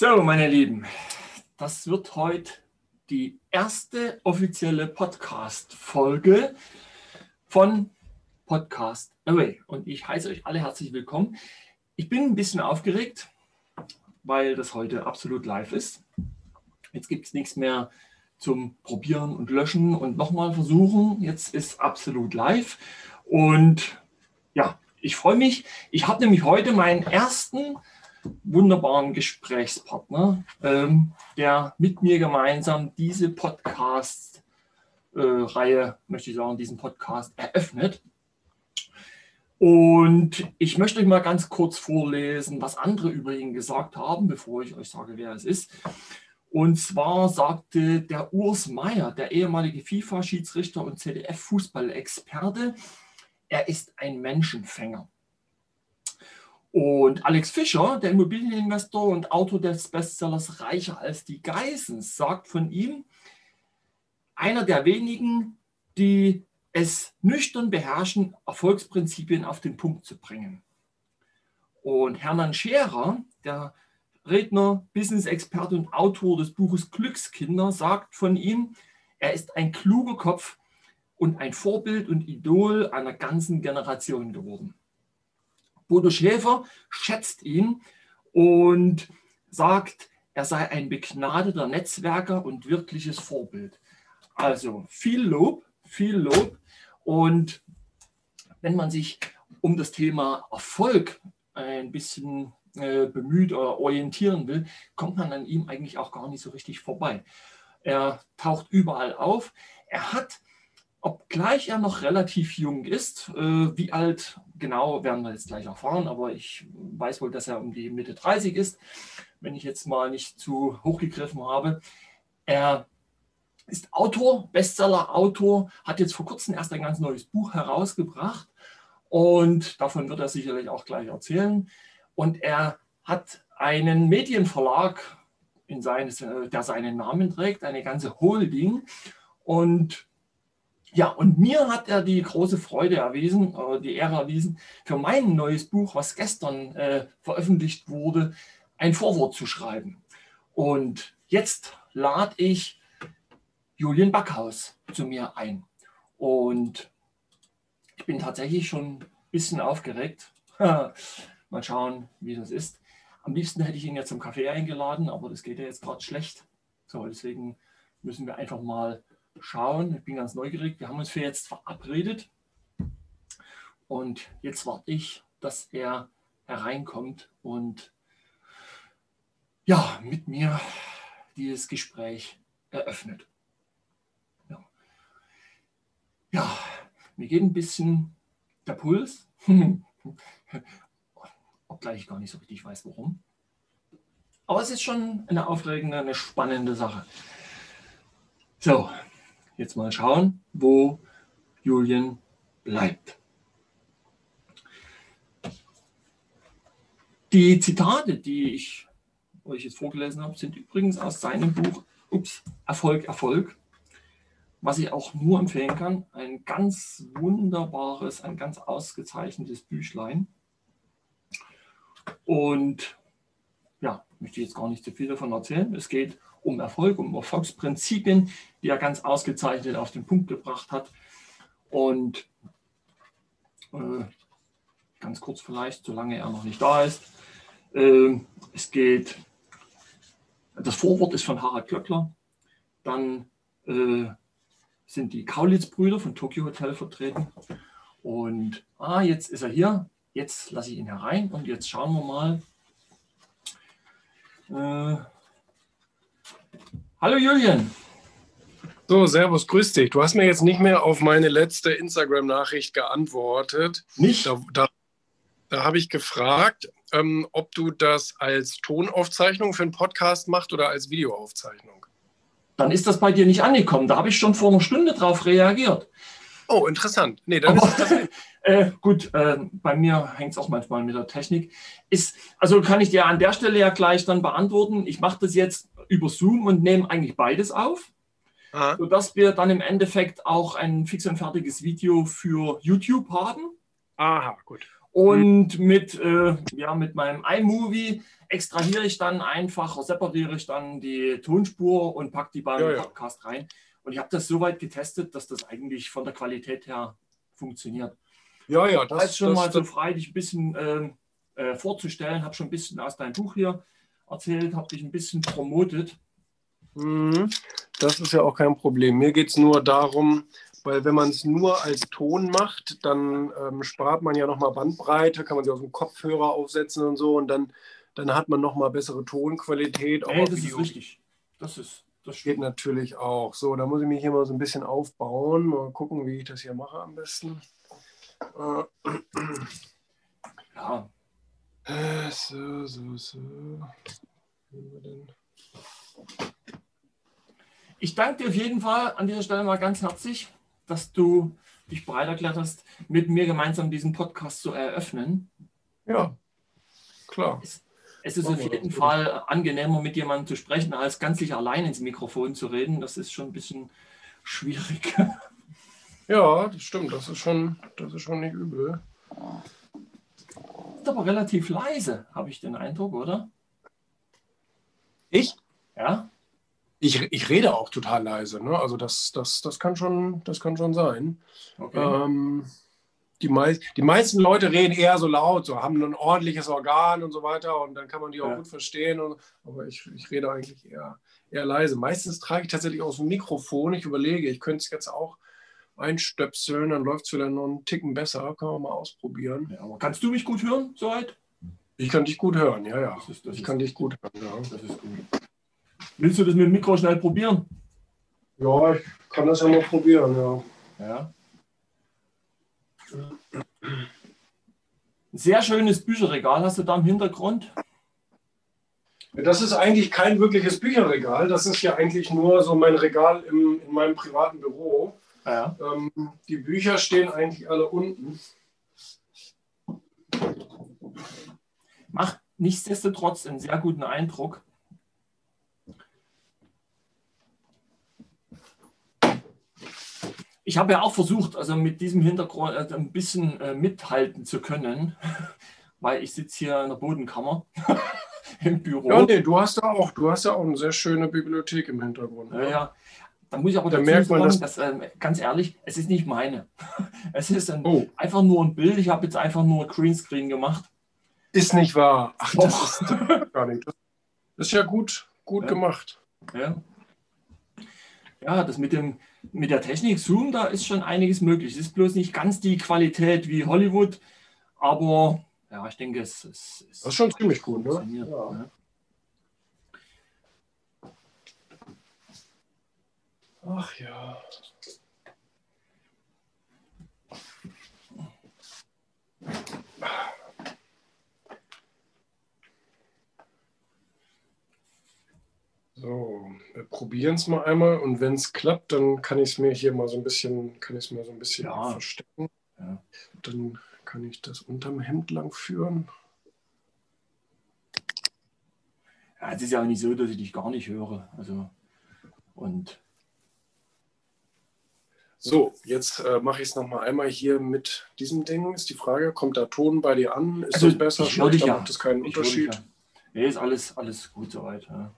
So, meine Lieben, das wird heute die erste offizielle Podcast-Folge von Podcast Away. Und ich heiße euch alle herzlich willkommen. Ich bin ein bisschen aufgeregt, weil das heute absolut live ist. Jetzt gibt es nichts mehr zum Probieren und Löschen und nochmal versuchen. Jetzt ist absolut live. Und ja, ich freue mich. Ich habe nämlich heute meinen ersten wunderbaren Gesprächspartner, ähm, der mit mir gemeinsam diese Podcast-Reihe, äh, möchte ich sagen, diesen Podcast eröffnet. Und ich möchte euch mal ganz kurz vorlesen, was andere über ihn gesagt haben, bevor ich euch sage, wer es ist. Und zwar sagte der Urs Meier, der ehemalige FIFA-Schiedsrichter und ZDF-Fußballexperte, er ist ein Menschenfänger. Und Alex Fischer, der Immobilieninvestor und Autor des Bestsellers Reicher als die Geissens, sagt von ihm, einer der wenigen, die es nüchtern beherrschen, Erfolgsprinzipien auf den Punkt zu bringen. Und Hermann Scherer, der Redner, Business-Experte und Autor des Buches Glückskinder, sagt von ihm, er ist ein kluger Kopf und ein Vorbild und Idol einer ganzen Generation geworden. Bodo Schäfer schätzt ihn und sagt, er sei ein begnadeter Netzwerker und wirkliches Vorbild. Also viel Lob, viel Lob. Und wenn man sich um das Thema Erfolg ein bisschen äh, bemüht oder orientieren will, kommt man an ihm eigentlich auch gar nicht so richtig vorbei. Er taucht überall auf. Er hat obgleich er noch relativ jung ist, äh, wie alt genau werden wir jetzt gleich erfahren, aber ich weiß wohl, dass er um die Mitte 30 ist, wenn ich jetzt mal nicht zu hoch gegriffen habe. Er ist Autor, Bestseller-Autor, hat jetzt vor kurzem erst ein ganz neues Buch herausgebracht und davon wird er sicherlich auch gleich erzählen. Und er hat einen Medienverlag, in seines, der seinen Namen trägt, eine ganze Holding. Und ja, und mir hat er die große Freude erwiesen, die Ehre erwiesen, für mein neues Buch, was gestern äh, veröffentlicht wurde, ein Vorwort zu schreiben. Und jetzt lade ich Julian Backhaus zu mir ein. Und ich bin tatsächlich schon ein bisschen aufgeregt. Mal schauen, wie das ist. Am liebsten hätte ich ihn jetzt zum Kaffee eingeladen, aber das geht ja jetzt gerade schlecht. So, deswegen müssen wir einfach mal schauen. Ich bin ganz neugierig. Wir haben uns für jetzt verabredet. Und jetzt warte ich, dass er hereinkommt und ja, mit mir dieses Gespräch eröffnet. Ja, ja mir geht ein bisschen der Puls, obgleich ich gar nicht so richtig weiß, warum. Aber es ist schon eine aufregende, eine spannende Sache. So, jetzt mal schauen, wo Julian bleibt. Die Zitate, die ich euch jetzt vorgelesen habe, sind übrigens aus seinem Buch ups, Erfolg, Erfolg, was ich auch nur empfehlen kann. Ein ganz wunderbares, ein ganz ausgezeichnetes Büchlein. Und ja, möchte ich jetzt gar nicht zu viel davon erzählen. Es geht um Erfolg, um Erfolgsprinzipien, die er ganz ausgezeichnet auf den Punkt gebracht hat. Und äh, ganz kurz vielleicht, solange er noch nicht da ist. Äh, es geht, das Vorwort ist von Harald Glöckler. Dann äh, sind die Kaulitz-Brüder von Tokyo Hotel vertreten. Und ah, jetzt ist er hier. Jetzt lasse ich ihn herein und jetzt schauen wir mal. Äh, Hallo Julian. So, Servus, grüß dich. Du hast mir jetzt nicht mehr auf meine letzte Instagram-Nachricht geantwortet. Nicht? Da, da, da habe ich gefragt, ähm, ob du das als Tonaufzeichnung für einen Podcast machst oder als Videoaufzeichnung. Dann ist das bei dir nicht angekommen. Da habe ich schon vor einer Stunde drauf reagiert. Oh, interessant. Nee, dann Aber, ist das äh, gut, äh, bei mir hängt es auch manchmal mit der Technik. Ist, also kann ich dir an der Stelle ja gleich dann beantworten. Ich mache das jetzt über Zoom und nehmen eigentlich beides auf, Aha. sodass wir dann im Endeffekt auch ein fix und fertiges Video für YouTube haben. Aha, gut. Und mit, äh, ja, mit meinem iMovie extrahiere ich dann einfach, separiere ich dann die Tonspur und packe die beim Ja, ja. Podcast rein. Und ich habe das so weit getestet, dass das eigentlich von der Qualität her funktioniert. Ja, ja, Das ist schon das, mal so frei, dich ein bisschen ähm, äh, vorzustellen. Habe schon ein bisschen aus deinem Buch hier erzählt, habe dich ein bisschen promotet. Mhm. das ist ja auch kein Problem. Mir geht es nur darum, weil wenn man es nur als Ton macht, dann ähm, spart man ja nochmal Bandbreite, kann man sie aus dem Kopfhörer aufsetzen und so und dann, dann hat man nochmal bessere Tonqualität. Auch Ey, auf das ist Video. richtig. Das ist das Geht stimmt. natürlich auch. So, da muss ich mich hier mal so ein bisschen aufbauen. Mal gucken, wie ich das hier mache am besten. Äh, Ja, Äh, So, so, so. Ich danke dir auf jeden Fall an dieser Stelle mal ganz herzlich, dass du dich bereit erklärt hast, mit mir gemeinsam diesen Podcast zu eröffnen. Ja, klar. Es ist Machen auf jeden. Fall angenehmer, mit jemandem zu sprechen, als ganz sich allein ins Mikrofon zu reden. Das ist schon ein bisschen schwierig. Ja, das stimmt. Das ist schon, das ist schon nicht übel. Ist aber relativ leise, habe ich den Eindruck, oder? Ich? Ja? Ich, ich rede auch total leise. Ne? Also das, das, das, kann schon, das kann schon sein. Okay. Ähm, die, mei die meisten Leute reden eher so laut, so haben ein ordentliches Organ und so weiter und dann kann man die auch Ja. gut verstehen. Und, aber ich, ich rede eigentlich eher, eher leise. Meistens trage ich tatsächlich aus dem Mikrofon. Ich überlege, ich könnte es jetzt auch einstöpseln, dann läuft es wieder noch einen Ticken besser. Können wir mal ausprobieren. Ja, kannst du mich gut hören, soweit? Ich kann dich gut hören, ja, ja. Das ist, das Ich kann dich gut hören, ja. das ist gut. Willst du das mit dem Mikro schnell probieren? Ja, ich kann das ja mal probieren, ja. Ja. Sehr schönes Bücherregal hast du da im Hintergrund. Das ist eigentlich kein wirkliches Bücherregal. Das ist ja eigentlich nur so mein Regal im, in meinem privaten Büro. Ja. Ähm, die Bücher stehen eigentlich alle unten. Macht nichtsdestotrotz einen sehr guten Eindruck. Ich habe ja auch versucht, also mit diesem Hintergrund äh, ein bisschen äh, mithalten zu können, weil ich sitze hier in der Bodenkammer im Büro. Ja, nee, du hast ja auch, du hast ja auch eine sehr schöne Bibliothek im Hintergrund. Ja, ja. Da muss ich aber Da dazu merkt man, sagen, dass, ähm, ganz ehrlich, es ist nicht meine. Es ist ein, Oh, einfach nur ein Bild. Ich habe jetzt einfach nur Greenscreen gemacht. ist nicht wahr. Ach, das Doch. ist gar nicht. Das ist ja gut, gut Ja. gemacht. Ja, ja das mit, dem, mit der Technik Zoom, da ist schon einiges möglich. Es ist bloß nicht ganz die Qualität wie Hollywood, aber ja, ich denke, es, es, es Das ist schon ziemlich gut, ne? Ja. ne? Ach ja. So, wir probieren es mal einmal und wenn es klappt, dann kann ich es mir hier mal so ein bisschen, kann ich es mir so ein bisschen Ja. verstecken. Ja. Dann kann ich das unterm Hemd lang führen. Ja, es ist ja auch nicht so, dass ich dich gar nicht höre. Also, und So, jetzt äh, mache ich es nochmal einmal hier mit diesem Ding. Ist die Frage, kommt der Ton bei dir an? Ist Also, das besser? ich höre dich ja. Macht das keinen ich Unterschied? ja. Nee, ist alles, alles gut soweit. Ja.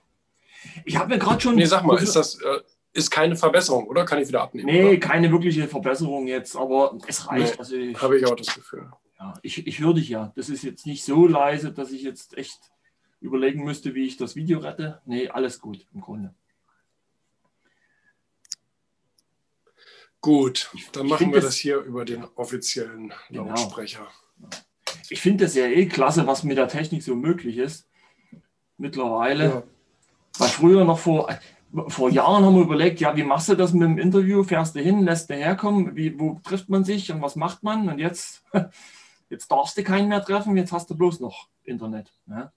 Ich habe mir gerade schon. Nee, sag mal, ist das äh, ist keine Verbesserung, oder? Kann ich wieder abnehmen? Nee, keine wirkliche Verbesserung jetzt, aber es reicht. Nee, Also Habe ich auch das Gefühl. ja, ich, ich höre dich ja. Das ist jetzt nicht so leise, dass ich jetzt echt überlegen müsste, wie ich das Video rette. Nee, alles gut im Grunde. Gut, dann machen wir das- das hier über den offiziellen Genau. Lautsprecher. Ich finde das ja eh klasse, was mit der Technik so möglich ist. Mittlerweile. Ja. Weil früher noch vor, vor Jahren haben wir überlegt, ja, wie machst du das mit dem Interview? Fährst du hin, lässt du herkommen? Wie, wo trifft man sich und was macht man? Und jetzt, jetzt darfst du keinen mehr treffen, jetzt hast du bloß noch Internet. Ne?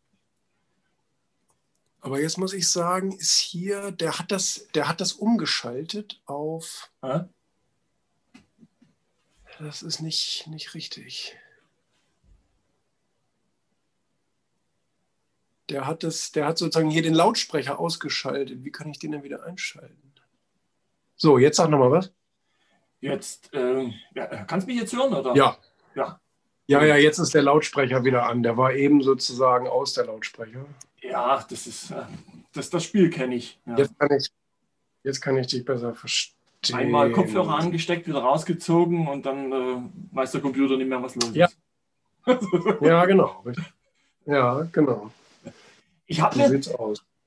Aber jetzt muss ich sagen, ist hier, der hat das, der hat das umgeschaltet auf. Ja? Das ist nicht, nicht richtig. Der hat das, der hat sozusagen hier den Lautsprecher ausgeschaltet. Wie kann ich den denn wieder einschalten? So, jetzt sag nochmal was. Jetzt, äh, ja, kannst du mich jetzt hören, oder? Ja. Ja. Ja, ja, jetzt ist der Lautsprecher wieder an. Der war eben sozusagen aus der Lautsprecher. Ja, das ist äh, das, das Spiel kenne ich. Ja. Jetzt, kann ich. jetzt kann ich dich besser verstehen. Einmal Kopfhörer angesteckt, wieder rausgezogen und dann äh, weiß der Computer nicht mehr, was los Ja. ist. Ja, genau. richtig. Ja, genau. Ich habe mir,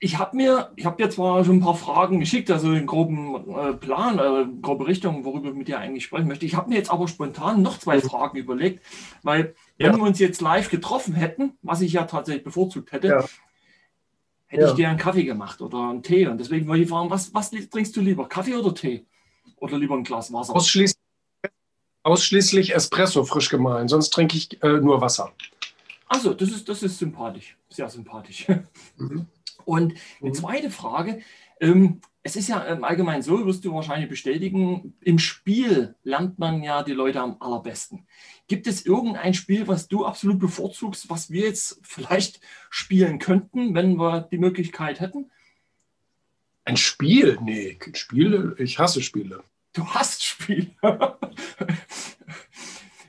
ich habe mir, ich habe dir zwar schon ein paar Fragen geschickt, also den groben äh, Plan, äh, grobe Richtung, worüber ich mit dir eigentlich sprechen möchte. Ich habe mir jetzt aber spontan noch zwei Fragen überlegt, weil wenn Ja. wir uns jetzt live getroffen hätten, was ich ja tatsächlich bevorzugt hätte, Ja. hätte Ja. ich dir einen Kaffee gemacht oder einen Tee. Und deswegen wollte ich fragen, was, was trinkst du lieber, Kaffee oder Tee? Oder lieber ein Glas Wasser? Ausschließlich, ausschließlich Espresso frisch gemahlen, sonst trinke ich äh, nur Wasser. Also, das ist, das ist sympathisch, sehr sympathisch. Mhm. Und eine Mhm. zweite Frage. Ähm, es ist ja im Allgemeinen so, wirst du wahrscheinlich bestätigen, im Spiel lernt man ja die Leute am allerbesten. Gibt es irgendein Spiel, was du absolut bevorzugst, was wir jetzt vielleicht spielen könnten, wenn wir die Möglichkeit hätten? Ein Spiel? Nee, Spiele, ich hasse Spiele. Du hast Spiel.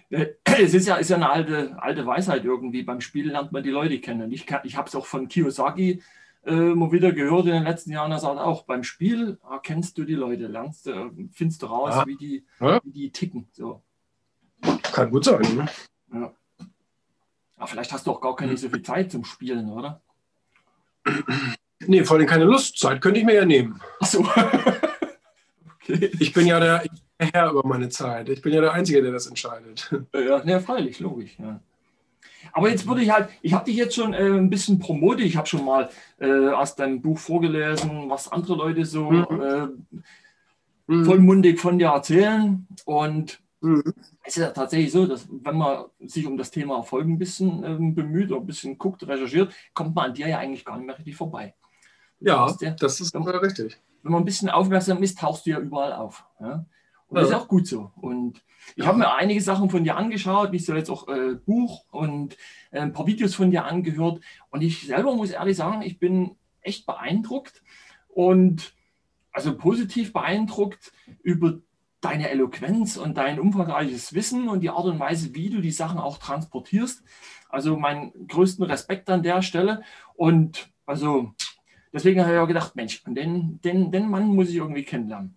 es ist ja, ist ja eine alte, alte Weisheit irgendwie. Beim Spiel lernt man die Leute kennen. Ich, ich habe es auch von Kiyosaki äh, mal wieder gehört in den letzten Jahren. Er sagt auch, beim Spiel erkennst du die Leute, lernst, äh, findest du raus, Ja. wie, die, Ja. wie die ticken. So. Kann gut sein. Ne? Ja. Aber vielleicht hast du auch gar keine so viel Zeit zum Spielen, oder? Nee, vor allem keine Lustzeit, könnte ich mir ja nehmen. Achso. okay. Ich bin ja der, ich Herr über meine Zeit. Ich bin ja der Einzige, der das entscheidet. Ja, ja, freilich, logisch. Ja. Aber jetzt würde ich halt, ich habe dich jetzt schon äh, ein bisschen promotet, ich habe schon mal äh, aus deinem Buch vorgelesen, was andere Leute so Mhm. äh, Mhm. vollmundig von dir erzählen. Und Mhm. es ist ja tatsächlich so, dass wenn man sich um das Thema Erfolg ein bisschen ähm, bemüht oder ein bisschen guckt, recherchiert, kommt man an dir ja eigentlich gar nicht mehr richtig vorbei. Ja, ja- das ist äh, richtig. wenn man ein bisschen aufmerksam ist, tauchst du ja überall auf. Ja? Und das ist Ja. auch gut so. Und ich Ja. habe mir einige Sachen von dir angeschaut, nicht so jetzt auch äh, Buch und äh, ein paar Videos von dir angehört. Und ich selber muss ehrlich sagen, ich bin echt beeindruckt und also positiv beeindruckt über deine Eloquenz und dein umfangreiches Wissen und die Art und Weise, wie du die Sachen auch transportierst. Also meinen größten Respekt an der Stelle. Und also deswegen habe ich auch gedacht, Mensch, den, den, den Mann muss ich irgendwie kennenlernen.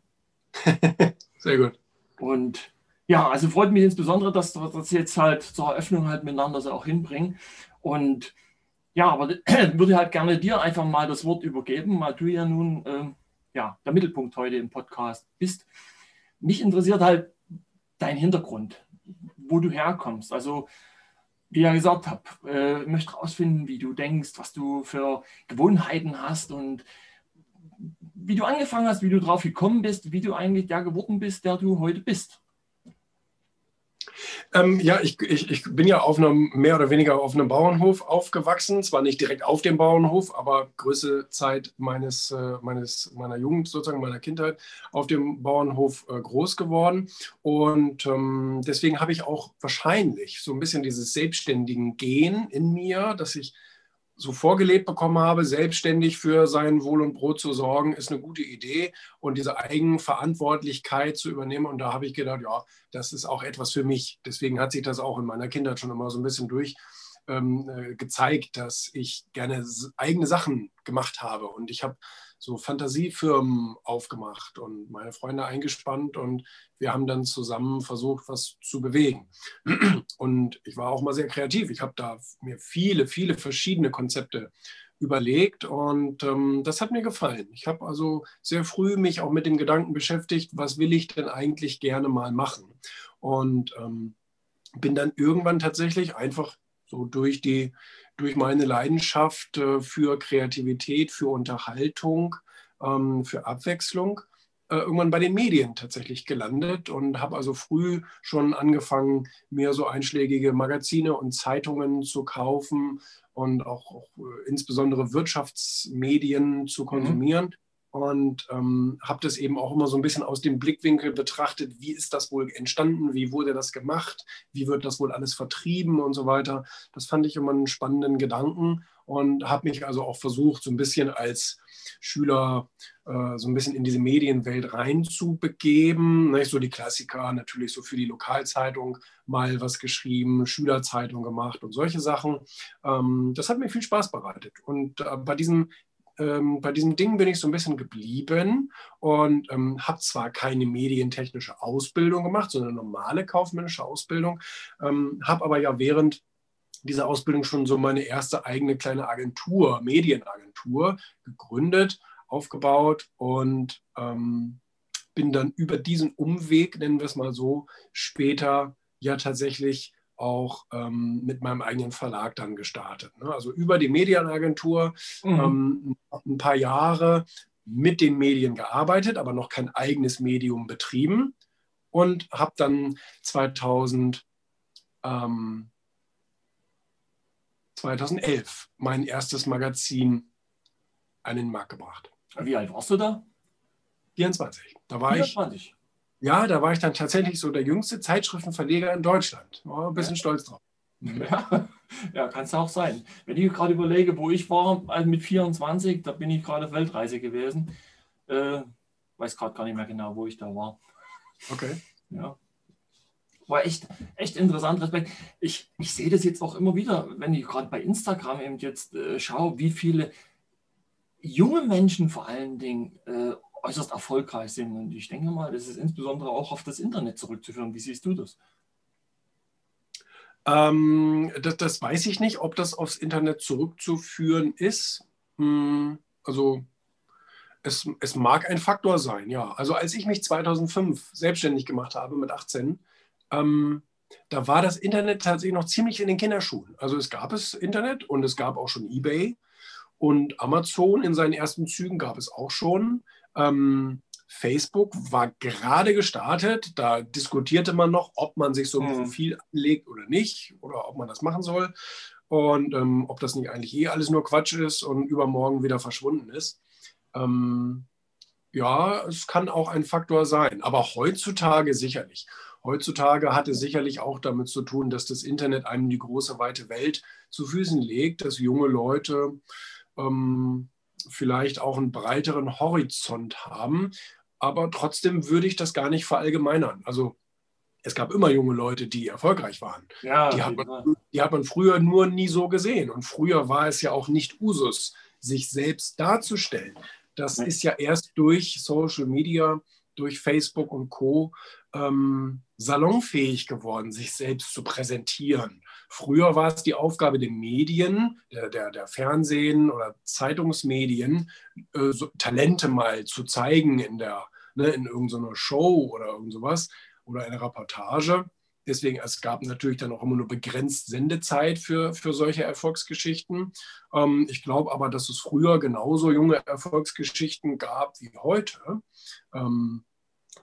Sehr gut. Und ja, also freut mich insbesondere, dass wir das jetzt halt zur Eröffnung halt miteinander so auch hinbringen. Und ja, aber würde halt gerne dir einfach mal das Wort übergeben, weil du ja nun ähm, ja, der Mittelpunkt heute im Podcast bist. Mich interessiert halt dein Hintergrund, wo du herkommst. Also, wie ich ja gesagt habe, äh, möchte herausfinden, wie du denkst, was du für Gewohnheiten hast und wie du angefangen hast, wie du drauf gekommen bist, wie du eigentlich der geworden bist, der du heute bist. Ähm, ja, ich, ich, ich bin ja auf einem, mehr oder weniger auf einem Bauernhof aufgewachsen. Zwar nicht direkt auf dem Bauernhof, aber größte Zeit meines, äh, meines, meiner Jugend, sozusagen meiner Kindheit, auf dem Bauernhof äh, groß geworden. Und ähm, deswegen habe ich auch wahrscheinlich so ein bisschen dieses selbstständigen Gen in mir, dass ich so vorgelebt bekommen habe, selbstständig für sein Wohl und Brot zu sorgen, ist eine gute Idee. Und diese Eigenverantwortlichkeit zu übernehmen. Und da habe ich gedacht, ja, das ist auch etwas für mich. Deswegen hat sich das auch in meiner Kindheit schon immer so ein bisschen durch ähm, äh, gezeigt, dass ich gerne eigene Sachen gemacht habe. Und ich habe so Fantasiefirmen aufgemacht und meine Freunde eingespannt und wir haben dann zusammen versucht, was zu bewegen. Und ich war auch mal sehr kreativ. Ich habe da mir viele, viele verschiedene Konzepte überlegt und ähm, das hat mir gefallen. Ich habe also sehr früh mich auch mit dem Gedanken beschäftigt, was will ich denn eigentlich gerne mal machen? Und ähm, bin dann irgendwann tatsächlich einfach so durch die durch meine Leidenschaft äh, für Kreativität, für Unterhaltung, ähm, für Abwechslung äh, irgendwann bei den Medien tatsächlich gelandet und habe also früh schon angefangen, mir so einschlägige Magazine und Zeitungen zu kaufen und auch, auch äh, insbesondere Wirtschaftsmedien zu konsumieren. Und ähm, habe das eben auch immer so ein bisschen aus dem Blickwinkel betrachtet, wie ist das wohl entstanden, wie wurde das gemacht, wie wird das wohl alles vertrieben und so weiter. Das fand ich immer einen spannenden Gedanken. und habe mich also auch versucht, so ein bisschen als Schüler äh, so ein bisschen in diese Medienwelt reinzubegeben. Nicht? So die Klassiker, natürlich so für die Lokalzeitung mal was geschrieben, Schülerzeitung gemacht und solche Sachen. Ähm, das hat mir viel Spaß bereitet. Und äh, bei diesem ähm, bei diesem Ding bin ich so ein bisschen geblieben und ähm, habe zwar keine medientechnische Ausbildung gemacht, sondern eine normale kaufmännische Ausbildung, ähm, habe aber ja während dieser Ausbildung schon so meine erste eigene kleine Agentur, Medienagentur gegründet, aufgebaut und ähm, bin dann über diesen Umweg, nennen wir es mal so, später ja tatsächlich auch ähm, mit meinem eigenen Verlag dann gestartet. Ne? Also über die Medienagentur mhm. ähm, ein paar Jahre mit den Medien gearbeitet, aber noch kein eigenes Medium betrieben und habe dann 2000 ähm, 2011 mein erstes Magazin an den Markt gebracht. Wie alt warst du da? 24. Da war 24. ich. Ja, da war ich dann tatsächlich so der jüngste Zeitschriftenverleger in Deutschland. War ein bisschen ja. stolz drauf. Ja, ja kann es auch sein. Wenn ich gerade überlege, wo ich war, also mit 24, da bin ich gerade auf Weltreise gewesen. Äh, weiß gerade gar nicht mehr genau, wo ich da war. Okay. Ja war echt, echt interessant. Respekt. Ich, ich sehe das jetzt auch immer wieder, wenn ich gerade bei Instagram eben jetzt äh, schaue, wie viele junge Menschen vor allen Dingen äh, äußerst erfolgreich sind. Und ich denke mal, das ist insbesondere auch auf das Internet zurückzuführen. Wie siehst du das? Ähm, das, das, weiß ich nicht, ob das aufs Internet zurückzuführen ist. Hm, also es, es mag ein Faktor sein, ja. Also als ich mich 2005 selbstständig gemacht habe mit 18, ähm, da war das Internet tatsächlich noch ziemlich in den Kinderschuhen. Also es gab es Internet und es gab auch schon eBay und Amazon in seinen ersten Zügen gab es auch schon. Ähm, Facebook war gerade gestartet. Da diskutierte man noch, ob man sich so ein mhm. Profil anlegt oder nicht oder ob man das machen soll und ähm, ob das nicht eigentlich eh alles nur Quatsch ist und übermorgen wieder verschwunden ist. Ähm, ja, es kann auch ein Faktor sein, aber heutzutage sicherlich. Heutzutage hat es sicherlich auch damit zu tun, dass das Internet einem die große, weite Welt zu Füßen legt, dass junge Leute ähm, vielleicht auch einen breiteren Horizont haben. Aber trotzdem würde ich das gar nicht verallgemeinern. Also es gab immer junge Leute, die erfolgreich waren. Ja, die, hat man, die hat man früher nur nie so gesehen. Und früher war es ja auch nicht Usus, sich selbst darzustellen. Das ist ja erst durch Social Media, durch Facebook und Co. Ähm, salonfähig geworden, sich selbst zu präsentieren. Früher war es die Aufgabe der Medien, der, der, der Fernsehen oder Zeitungsmedien, äh, so Talente mal zu zeigen in, der, ne, in irgendeiner Show oder irgend sowas oder eine Reportage. Deswegen, es gab natürlich dann auch immer nur begrenzt Sendezeit für, für solche Erfolgsgeschichten. Ähm, ich glaube aber, dass es früher genauso junge Erfolgsgeschichten gab wie heute. Ähm,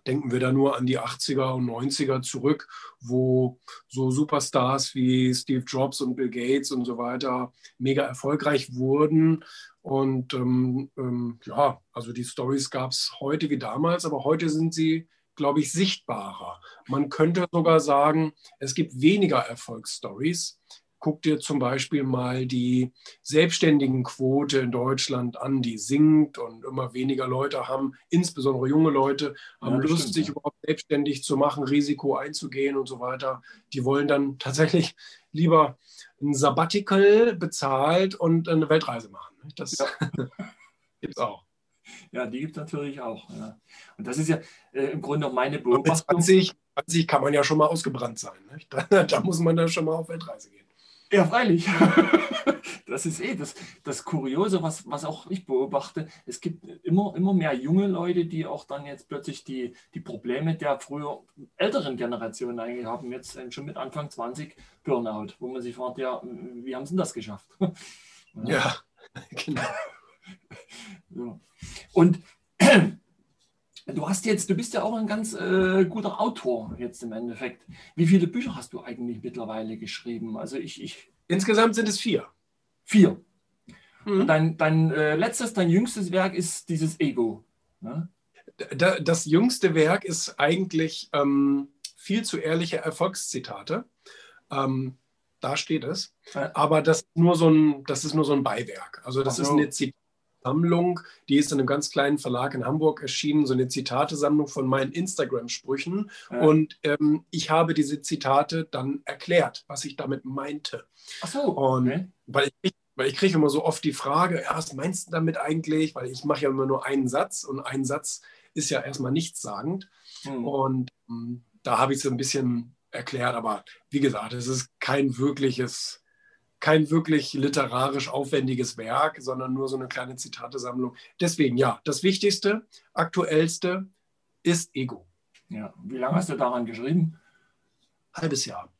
Denken wir da nur an die 80er und 90er zurück, wo so Superstars wie Steve Jobs und Bill Gates und so weiter mega erfolgreich wurden. Und ähm, ähm, ja, also die Stories gab es heute wie damals, aber heute sind sie, glaube ich, sichtbarer. Man könnte sogar sagen, es gibt weniger Erfolgsstories, guck dir zum Beispiel mal die Selbstständigenquote in Deutschland an, die sinkt und immer weniger Leute haben, insbesondere junge Leute, haben ja, Lust, stimmt, sich ja. überhaupt selbstständig zu machen, Risiko einzugehen und so weiter. Die wollen dann tatsächlich lieber ein Sabbatical bezahlt und eine Weltreise machen. Das ja. gibt es auch. Ja, die gibt es natürlich auch. Ja. Und das ist ja äh, im Grunde auch meine Beobachtung. Mit 20, 20 kann man ja schon mal ausgebrannt sein. Da, da, muss man dann schon mal auf Weltreise gehen. Ja, freilich. Das ist eh das, das Kuriose, was, was auch ich beobachte. Es gibt immer, immer mehr junge Leute, die auch dann jetzt plötzlich die, die Probleme der früher älteren Generationen eigentlich haben. Jetzt schon mit Anfang 20 Burnout, wo man sich fragt, ja, wie haben sie denn das geschafft? Ja, genau. Ja. Und Du hast jetzt, du bist ja auch ein ganz äh, guter Autor jetzt im Endeffekt. Wie viele Bücher hast du eigentlich mittlerweile geschrieben? Also ich, ich Insgesamt sind es vier. Vier. Mhm. Und dein, dein äh, letztes, dein jüngstes Werk ist dieses Ego. Ne? Das jüngste Werk ist eigentlich ähm, viel zu ehrliche Erfolgszitate. Ähm, da steht es. Aber das ist nur so ein, das ist nur so ein Beiwerk. Also das so. ist eine Sammlung, die ist in einem ganz kleinen Verlag in Hamburg erschienen, so eine Zitatesammlung von meinen Instagram-Sprüchen. Ja. Und ähm, ich habe diese Zitate dann erklärt, was ich damit meinte. Ach so. Und okay. weil ich, weil ich kriege immer so oft die Frage, ja, was meinst du damit eigentlich? Weil ich mache ja immer nur einen Satz und ein Satz ist ja erstmal nichtssagend. Hm. Und ähm, da habe ich es ein bisschen erklärt, aber wie gesagt, es ist kein wirkliches kein wirklich literarisch aufwendiges Werk, sondern nur so eine kleine Zitatesammlung. Deswegen, ja, das Wichtigste, aktuellste ist Ego. Ja, wie lange hast du daran geschrieben? Halbes Jahr.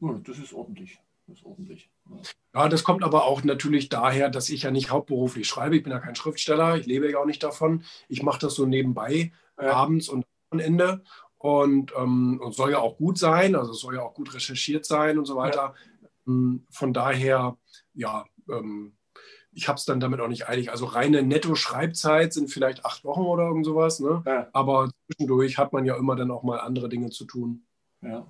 Ja, das ist ordentlich. Das ist ordentlich. Ja. ja, das kommt aber auch natürlich daher, dass ich ja nicht hauptberuflich schreibe. Ich bin ja kein Schriftsteller, ich lebe ja auch nicht davon. Ich mache das so nebenbei, ja. abends und am Wochenende. Und, ähm, und soll ja auch gut sein, also soll ja auch gut recherchiert sein und so weiter. Ja. Hm, von daher, ja, ähm, ich habe es dann damit auch nicht eilig. Also reine Netto-Schreibzeit sind vielleicht acht Wochen oder irgend sowas. Ne? Ja. Aber zwischendurch hat man ja immer dann auch mal andere Dinge zu tun. Ja.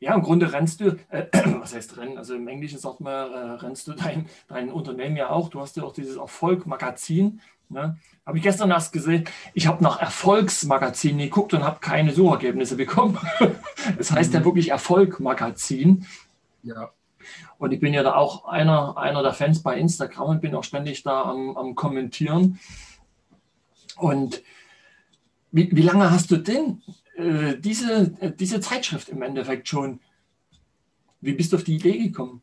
Ja, im Grunde rennst du, äh, was heißt rennen? Also im Englischen sagt man, äh, rennst du dein, dein Unternehmen ja auch. Du hast ja auch dieses Erfolg-Magazin. Ne? Habe ich gestern erst gesehen. Ich habe nach Erfolgsmagazin geguckt und habe keine Suchergebnisse bekommen. das heißt mhm. ja wirklich Erfolg-Magazin. Ja. Und ich bin ja da auch einer, einer der Fans bei Instagram und bin auch ständig da am, am Kommentieren. Und wie, wie lange hast du denn äh, diese, äh, diese Zeitschrift im Endeffekt schon? Wie bist du auf die Idee gekommen?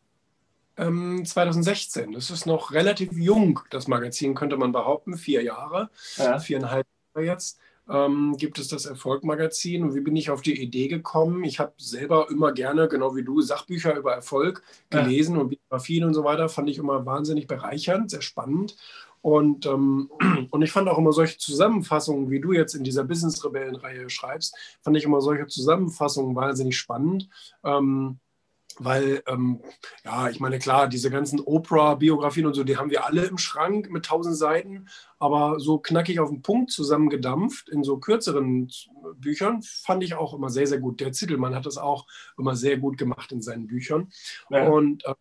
Ähm, 2016. Das ist noch relativ jung, das Magazin, könnte man behaupten. Vier Jahre, ja. viereinhalb Jahre jetzt ähm, gibt es das Erfolg-Magazin. Und wie bin ich auf die Idee gekommen? Ich habe selber immer gerne, genau wie du, Sachbücher über Erfolg gelesen ja. und Biografien und so weiter. Fand ich immer wahnsinnig bereichernd, sehr spannend. Und, ähm, und ich fand auch immer solche Zusammenfassungen, wie du jetzt in dieser Business-Rebellen-Reihe schreibst, fand ich immer solche Zusammenfassungen wahnsinnig spannend. Ähm, weil, ähm, ja, ich meine, klar, diese ganzen Oprah-Biografien und so, die haben wir alle im Schrank mit tausend Seiten, aber so knackig auf den Punkt zusammengedampft in so kürzeren Büchern fand ich auch immer sehr, sehr gut. Der Zittelmann hat das auch immer sehr gut gemacht in seinen Büchern. Ja. Und äh,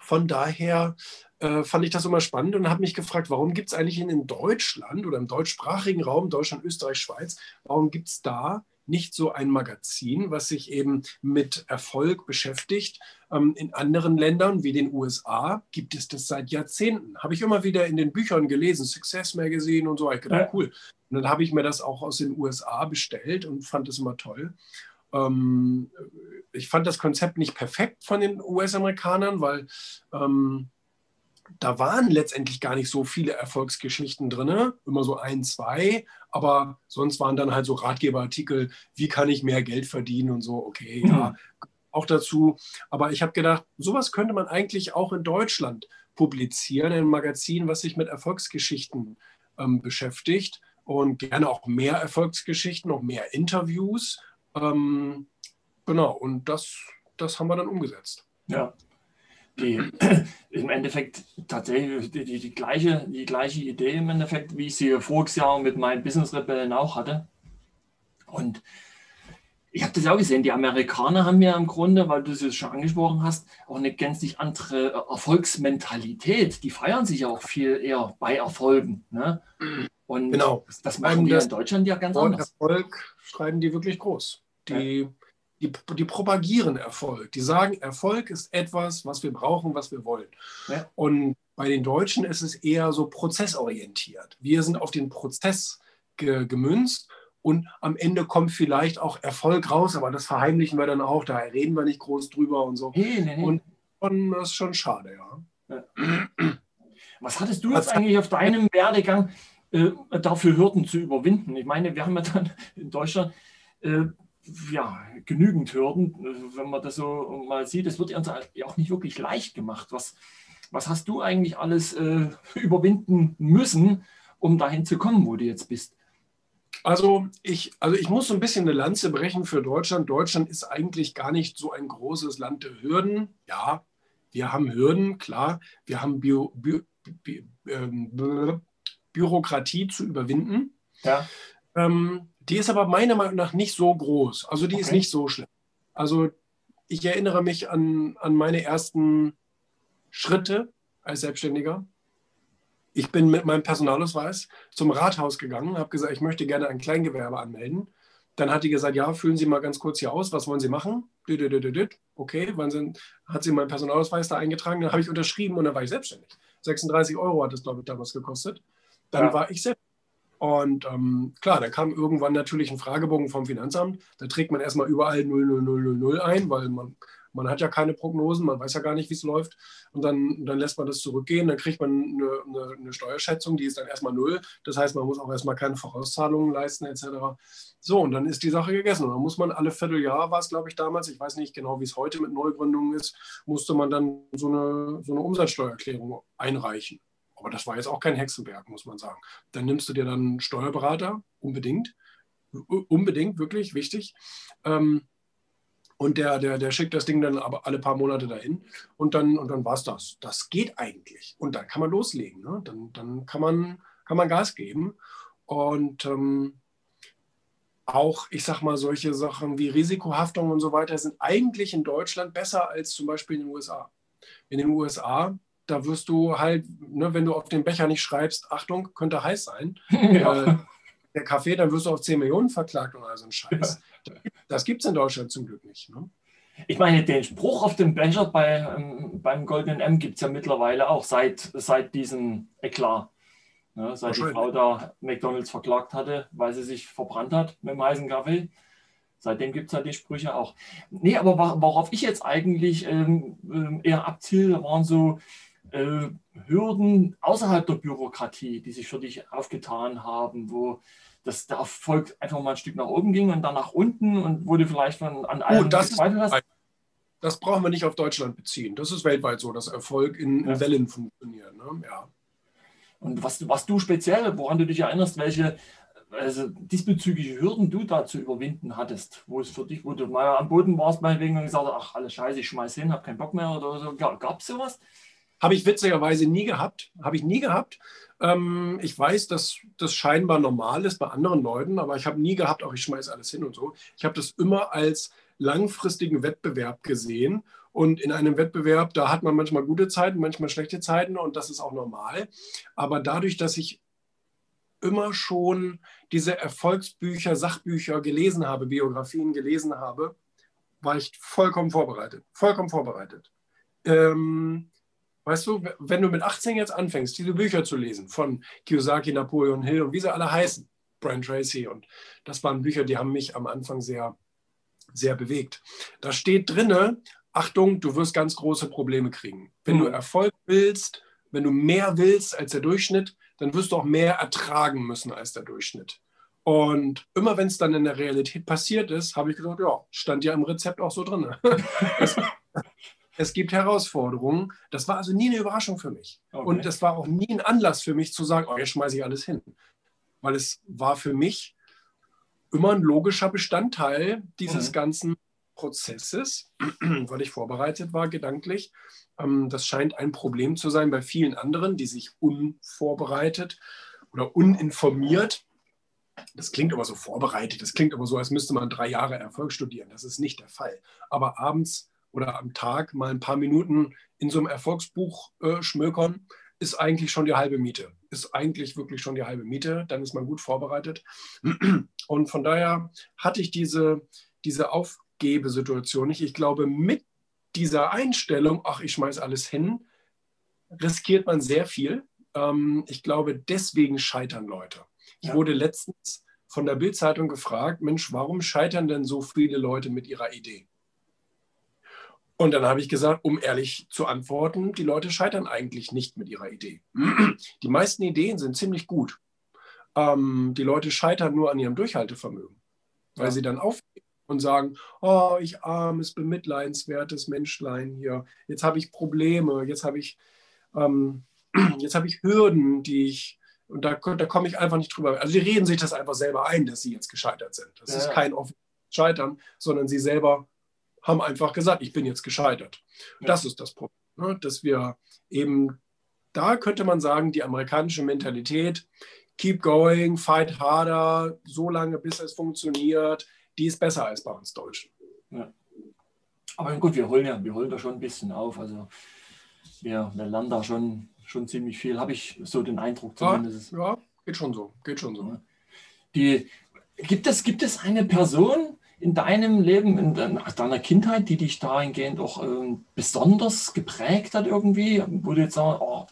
von daher äh, fand ich das immer spannend und habe mich gefragt, warum gibt es eigentlich in Deutschland oder im deutschsprachigen Raum, Deutschland, Österreich, Schweiz, warum gibt es da nicht so ein Magazin, was sich eben mit Erfolg beschäftigt. Ähm, in anderen Ländern wie den USA gibt es das seit Jahrzehnten. Habe ich immer wieder in den Büchern gelesen, Success Magazine und so. Ich gedacht, cool. Und dann habe ich mir das auch aus den USA bestellt und fand es immer toll. Ähm, ich fand das Konzept nicht perfekt von den US-Amerikanern, weil ähm, da waren letztendlich gar nicht so viele Erfolgsgeschichten drin, immer so ein, zwei, aber sonst waren dann halt so Ratgeberartikel, wie kann ich mehr Geld verdienen und so, okay, mhm. ja, auch dazu. Aber ich habe gedacht, sowas könnte man eigentlich auch in Deutschland publizieren, ein Magazin, was sich mit Erfolgsgeschichten ähm, beschäftigt und gerne auch mehr Erfolgsgeschichten, auch mehr Interviews. Ähm, genau, und das, das haben wir dann umgesetzt. Ja, die im Endeffekt tatsächlich die, die, die, gleiche, die gleiche Idee im Endeffekt, wie ich sie voriges Jahr mit meinen Business-Rebellen auch hatte. Und ich habe das auch gesehen, die Amerikaner haben ja im Grunde, weil du es schon angesprochen hast, auch eine gänzlich andere Erfolgsmentalität. Die feiern sich ja auch viel eher bei Erfolgen. Ne? Und genau. das, das machen wir in Deutschland ja ganz anders. Erfolg schreiben die wirklich groß. Die ja die, die propagieren Erfolg. Die sagen, Erfolg ist etwas, was wir brauchen, was wir wollen. Ja. Und bei den Deutschen ist es eher so prozessorientiert. Wir sind auf den Prozess ge gemünzt und am Ende kommt vielleicht auch Erfolg raus, aber das verheimlichen wir dann auch, da reden wir nicht groß drüber und so. Nee, nee, nee. Und, und, das ist schon schade, ja. ja. Was hattest du jetzt eigentlich auf deinem Werdegang äh, dafür Hürden zu überwinden? Ich meine, wir haben ja dann in Deutschland äh, ja, genügend Hürden, wenn man das so mal sieht. Es wird uns ja auch nicht wirklich leicht gemacht. Was, was hast du eigentlich alles äh, überwinden müssen, um dahin zu kommen, wo du jetzt bist? Also ich, also ich muss so ein bisschen eine Lanze brechen für Deutschland. Deutschland ist eigentlich gar nicht so ein großes Land der Hürden. Ja, wir haben Hürden, klar. Wir haben Bio, Bio, Bio, ähm, Bürokratie zu überwinden. Ja. Ähm, die ist aber meiner Meinung nach nicht so groß. Also die okay. ist nicht so schlimm. Also ich erinnere mich an, an meine ersten Schritte als Selbstständiger. Ich bin mit meinem Personalausweis zum Rathaus gegangen, habe gesagt, ich möchte gerne ein Kleingewerbe anmelden. Dann hat die gesagt, ja, füllen Sie mal ganz kurz hier aus, was wollen Sie machen? Okay, wann sind, hat sie meinen Personalausweis da eingetragen, dann habe ich unterschrieben und dann war ich selbstständig. 36 Euro hat es, glaube ich, damals gekostet. Dann ja. war ich selbstständig. Und ähm, klar, da kam irgendwann natürlich ein Fragebogen vom Finanzamt. Da trägt man erstmal überall 00000 ein, weil man man hat ja keine Prognosen, man weiß ja gar nicht, wie es läuft. Und dann, dann lässt man das zurückgehen, dann kriegt man eine, eine, eine, Steuerschätzung, die ist dann erstmal null. Das heißt, man muss auch erstmal keine Vorauszahlungen leisten, etc. So, und dann ist die Sache gegessen. Und dann muss man alle Vierteljahr, war es, glaube ich, damals, ich weiß nicht genau, wie es heute mit Neugründungen ist, musste man dann so eine, so eine Umsatzsteuererklärung einreichen. Aber das war jetzt auch kein Hexenwerk, muss man sagen. Dann nimmst du dir dann einen Steuerberater, unbedingt. Unbedingt, wirklich wichtig. Ähm, und der, der, der schickt das Ding dann aber alle paar Monate dahin und dann, und dann war es das. Das geht eigentlich. Und dann kann man loslegen. Ne? Dann, dann kann, man, kann man Gas geben. Und ähm, auch, ich sag mal, solche Sachen wie Risikohaftung und so weiter sind eigentlich in Deutschland besser als zum Beispiel in den USA. In den USA, da wirst du halt, ne, wenn du auf den Becher nicht schreibst, Achtung, könnte heiß sein, ja. äh, der Kaffee, dann wirst du auf 10 Millionen verklagt und all so ein Scheiß. Ja. Das gibt es in Deutschland zum Glück nicht. Ne? Ich meine, den Spruch auf dem Becher bei, ähm, beim Goldenen M gibt es ja mittlerweile auch seit, seit diesem Eklat. Ne, seit die Frau da McDonalds verklagt hatte, weil sie sich verbrannt hat mit dem heißen Kaffee. Seitdem gibt es ja die Sprüche auch. Nee, aber worauf ich jetzt eigentlich ähm, ähm, eher abziele, waren so äh, Hürden außerhalb der Bürokratie, die sich für dich aufgetan haben, wo dass der Erfolg einfach mal ein Stück nach oben ging und dann nach unten und wurde vielleicht von, an allem oh, das gezweifelt hast? Das brauchen wir nicht auf Deutschland beziehen. Das ist weltweit so, dass Erfolg in, ja. Wellen funktioniert. Ne? Ja. Und was, was du speziell, woran du dich erinnerst, welche also diesbezügliche Hürden du da zu überwinden hattest, wo es für dich, wo du mal am Boden warst, meinetwegen und gesagt hast, ach, alles scheiße, ich schmeiß hin, habe keinen Bock mehr oder so. Gab es sowas? Habe ich witzigerweise nie gehabt. Habe ich nie gehabt. Ähm, ich weiß, dass das scheinbar normal ist bei anderen Leuten, aber ich habe nie gehabt, auch ich schmeiße alles hin und so. Ich habe das immer als langfristigen Wettbewerb gesehen. Und in einem Wettbewerb, da hat man manchmal gute Zeiten, manchmal schlechte Zeiten und das ist auch normal. Aber dadurch, dass ich immer schon diese Erfolgsbücher, Sachbücher gelesen habe, Biografien gelesen habe, war ich vollkommen vorbereitet. Vollkommen vorbereitet. Ähm, Weißt du, wenn du mit 18 jetzt anfängst, diese Bücher zu lesen von Kiyosaki, Napoleon Hill und wie sie alle heißen, Brian Tracy und das waren Bücher, die haben mich am Anfang sehr, sehr bewegt. Da steht drinne, Achtung, du wirst ganz große Probleme kriegen. Wenn mhm. du Erfolg willst, wenn du mehr willst als der Durchschnitt, dann wirst du auch mehr ertragen müssen als der Durchschnitt. Und immer wenn es dann in der Realität passiert ist, habe ich gesagt, ja, stand ja im Rezept auch so drin. es gibt Herausforderungen. Das war also nie eine Überraschung für mich. Okay. Und das war auch nie ein Anlass für mich zu sagen, oh, jetzt schmeiße ich alles hin. Weil es war für mich immer ein logischer Bestandteil dieses mhm. ganzen Prozesses, weil ich vorbereitet war gedanklich. Ähm, das scheint ein Problem zu sein bei vielen anderen, die sich unvorbereitet oder uninformiert das klingt aber so vorbereitet, das klingt aber so, als müsste man drei Jahre Erfolg studieren. Das ist nicht der Fall. Aber abends oder am Tag mal ein paar Minuten in so einem Erfolgsbuch äh, schmökern, ist eigentlich schon die halbe Miete. Ist eigentlich wirklich schon die halbe Miete. Dann ist man gut vorbereitet. Und von daher hatte ich diese, diese Aufgebesituation nicht. Ich glaube, mit dieser Einstellung, ach, ich schmeiß alles hin, riskiert man sehr viel. Ähm, ich glaube, deswegen scheitern Leute. Ich ja. wurde letztens von der Bildzeitung gefragt, Mensch, warum scheitern denn so viele Leute mit ihrer Idee? Und dann habe ich gesagt, um ehrlich zu antworten, die Leute scheitern eigentlich nicht mit ihrer Idee. Die meisten Ideen sind ziemlich gut. Ähm, die Leute scheitern nur an ihrem Durchhaltevermögen, weil ja. sie dann aufgeben und sagen, oh, ich armes, bemitleidenswertes Menschlein hier, jetzt habe ich Probleme, jetzt habe ich, ähm, jetzt habe ich Hürden, die ich, und da, da komme ich einfach nicht drüber. Also sie reden sich das einfach selber ein, dass sie jetzt gescheitert sind. Das ja. ist kein offenes Scheitern, sondern sie selber haben einfach gesagt, ich bin jetzt gescheitert. Ja. Das ist das Problem, ne? dass wir eben, da könnte man sagen, die amerikanische Mentalität, keep going, fight harder, so lange bis es funktioniert, die ist besser als bei uns Deutschen. Ja. Aber gut, wir holen ja, wir holen da schon ein bisschen auf. Also wir, wir lernen da schon, schon ziemlich viel, habe ich so den Eindruck zumindest. Ja, ja, geht schon so, geht schon so. Die, gibt, es, gibt es eine Person in deinem Leben, in deiner Kindheit, die dich dahingehend auch ähm, besonders geprägt hat irgendwie, wo du jetzt sagst, oh,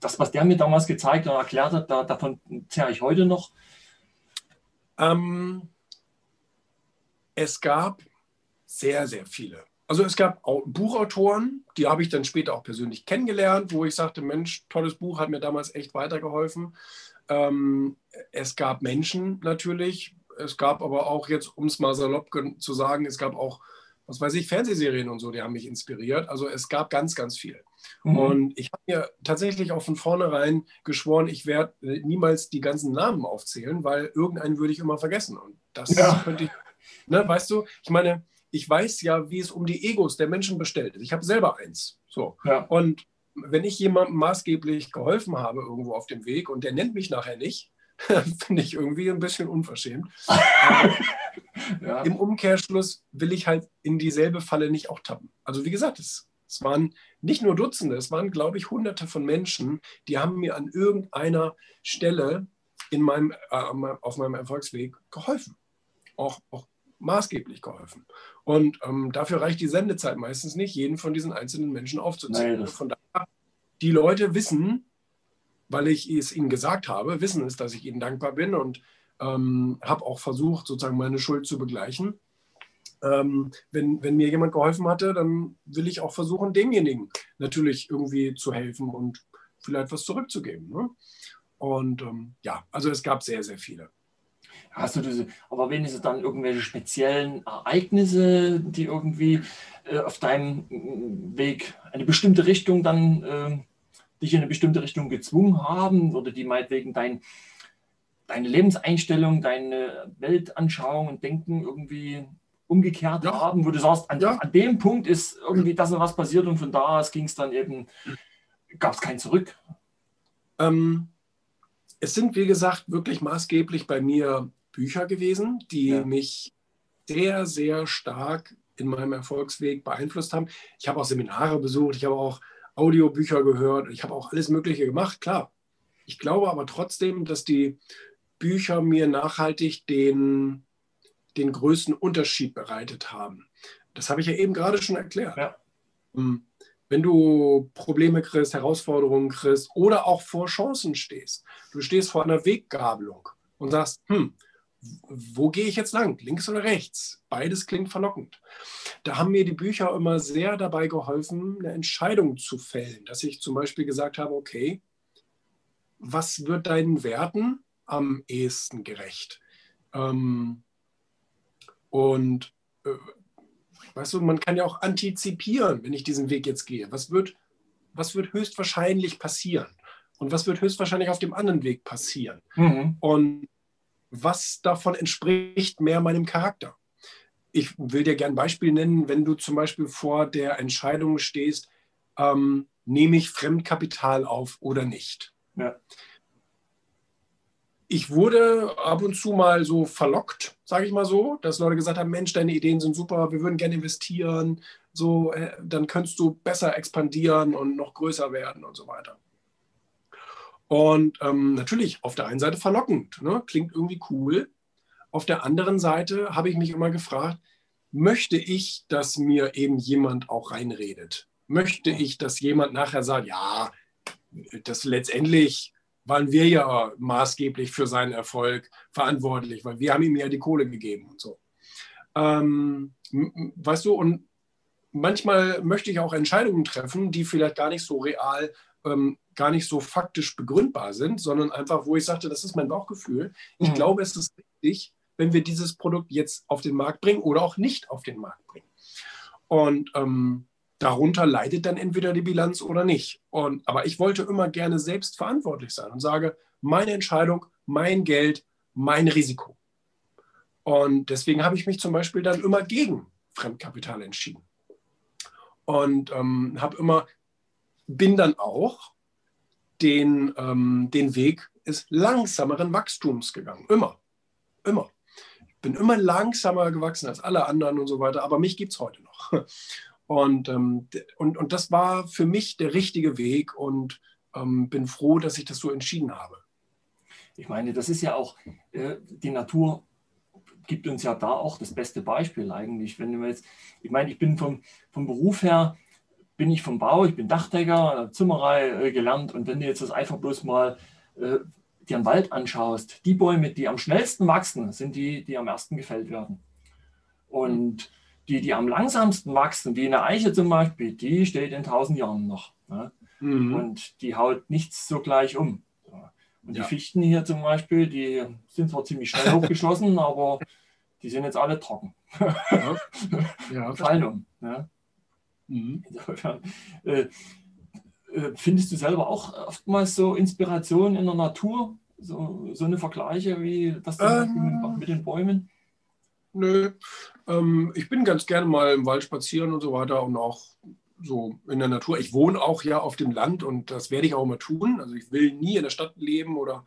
das, was der mir damals gezeigt und erklärt hat, da, davon zehre ich heute noch? Ähm, es gab sehr, sehr viele. Also es gab Buchautoren, die habe ich dann später auch persönlich kennengelernt, wo ich sagte, Mensch, tolles Buch, hat mir damals echt weitergeholfen. Ähm, es gab Menschen natürlich, es gab aber auch jetzt, um es mal salopp zu sagen, es gab auch, was weiß ich, Fernsehserien und so, die haben mich inspiriert. Also es gab ganz, ganz viel. Mhm. Und ich habe mir tatsächlich auch von vornherein geschworen, ich werde niemals die ganzen Namen aufzählen, weil irgendeinen würde ich immer vergessen. Und das ja. könnte ich, ne, weißt du, ich meine, ich weiß ja, wie es um die Egos der Menschen bestellt ist. Ich habe selber eins. So. Ja. Und wenn ich jemandem maßgeblich geholfen habe irgendwo auf dem Weg und der nennt mich nachher nicht, finde ich irgendwie ein bisschen unverschämt. ja. Im Umkehrschluss will ich halt in dieselbe Falle nicht auch tappen. Also wie gesagt, es, es waren nicht nur Dutzende, es waren, glaube ich, Hunderte von Menschen, die haben mir an irgendeiner Stelle in meinem, äh, auf meinem Erfolgsweg geholfen. Auch, auch maßgeblich geholfen. Und ähm, dafür reicht die Sendezeit meistens nicht, jeden von diesen einzelnen Menschen aufzuzählen. Nein, von daher, die Leute wissen, weil ich es ihnen gesagt habe, wissen es, dass ich ihnen dankbar bin und ähm, habe auch versucht, sozusagen meine Schuld zu begleichen. Ähm, wenn, wenn mir jemand geholfen hatte, dann will ich auch versuchen, demjenigen natürlich irgendwie zu helfen und vielleicht was zurückzugeben. Ne? Und ähm, ja, also es gab sehr, sehr viele. Hast du diese, aber wenigstens dann irgendwelche speziellen Ereignisse, die irgendwie äh, auf deinem Weg eine bestimmte Richtung dann äh, dich in eine bestimmte Richtung gezwungen haben oder die meinetwegen dein, deine Lebenseinstellung, deine Weltanschauung und Denken irgendwie umgekehrt ja. haben, wo du sagst, an, ja. an, dem Punkt ist irgendwie das und was passiert und von da aus ging es dann eben, gab es kein Zurück. Ähm, es sind, wie gesagt, wirklich maßgeblich bei mir Bücher gewesen, die ja. mich sehr, sehr stark in meinem Erfolgsweg beeinflusst haben. Ich habe auch Seminare besucht, ich habe auch Audiobücher gehört, ich habe auch alles Mögliche gemacht, klar. Ich glaube aber trotzdem, dass die Bücher mir nachhaltig den, den größten Unterschied bereitet haben. Das habe ich ja eben gerade schon erklärt. Ja. Hm. Wenn du Probleme kriegst, Herausforderungen kriegst oder auch vor Chancen stehst, du stehst vor einer Weggabelung und sagst, hm, wo gehe ich jetzt lang, links oder rechts? Beides klingt verlockend. Da haben mir die Bücher immer sehr dabei geholfen, eine Entscheidung zu fällen, dass ich zum Beispiel gesagt habe, okay, was wird deinen Werten am ehesten gerecht? Ähm, und äh, weißt du, man kann ja auch antizipieren, wenn ich diesen Weg jetzt gehe. Was wird, was wird höchstwahrscheinlich passieren? Und was wird höchstwahrscheinlich auf dem anderen Weg passieren? Mhm. Und was davon entspricht mehr meinem Charakter. Ich will dir gerne ein Beispiel nennen, wenn du zum Beispiel vor der Entscheidung stehst, ähm, nehme ich Fremdkapital auf oder nicht. Ja. Ich wurde ab und zu mal so verlockt, sage ich mal so, dass Leute gesagt haben, Mensch, deine Ideen sind super, wir würden gerne investieren, so, äh, dann könntest du besser expandieren und noch größer werden und so weiter. Und ähm, natürlich auf der einen Seite verlockend, ne? klingt irgendwie cool. Auf der anderen Seite habe ich mich immer gefragt, möchte ich, dass mir eben jemand auch reinredet? Möchte ich, dass jemand nachher sagt, ja, das letztendlich waren wir ja maßgeblich für seinen Erfolg verantwortlich, weil wir haben ihm ja die Kohle gegeben und so. Ähm, weißt du, und manchmal möchte ich auch Entscheidungen treffen, die vielleicht gar nicht so real ähm, gar nicht so faktisch begründbar sind, sondern einfach, wo ich sagte, das ist mein Bauchgefühl. Ich mhm. glaube, es ist richtig, wenn wir dieses Produkt jetzt auf den Markt bringen oder auch nicht auf den Markt bringen. Und ähm, darunter leidet dann entweder die Bilanz oder nicht. Und, aber ich wollte immer gerne selbst verantwortlich sein und sage, meine Entscheidung, mein Geld, mein Risiko. Und deswegen habe ich mich zum Beispiel dann immer gegen Fremdkapital entschieden. Und ähm, habe immer, bin dann auch den, ähm, den Weg des langsameren Wachstums gegangen. Immer. Immer. bin immer langsamer gewachsen als alle anderen und so weiter, aber mich gibt es heute noch. Und, ähm, und, und das war für mich der richtige Weg und ähm, bin froh, dass ich das so entschieden habe. Ich meine, das ist ja auch, äh, die Natur gibt uns ja da auch das beste Beispiel eigentlich. Wenn wir jetzt, ich meine, ich bin vom, vom Beruf her, bin ich vom Bau, ich bin Dachdecker, Zimmerei äh, gelernt und wenn du jetzt das einfach bloß mal äh, dir einen Wald anschaust, die Bäume, die am schnellsten wachsen, sind die, die am ersten gefällt werden. Und die, die am langsamsten wachsen, wie eine Eiche zum Beispiel, die steht in tausend Jahren noch. Ne? Mhm. Und die haut nichts so gleich um. Und ja. die Fichten hier zum Beispiel, die sind zwar ziemlich schnell hochgeschossen, aber die sind jetzt alle trocken. Ja. ja Fallen um. Ne? Mhm. Insofern, äh, äh, findest du selber auch oftmals so Inspiration in der Natur? So, so eine Vergleiche wie das ähm, mit den Bäumen? Nö. Ähm, ich bin ganz gerne mal im Wald spazieren und so weiter und auch so in der Natur. Ich wohne auch ja auf dem Land und das werde ich auch immer tun. Also ich will nie in der Stadt leben oder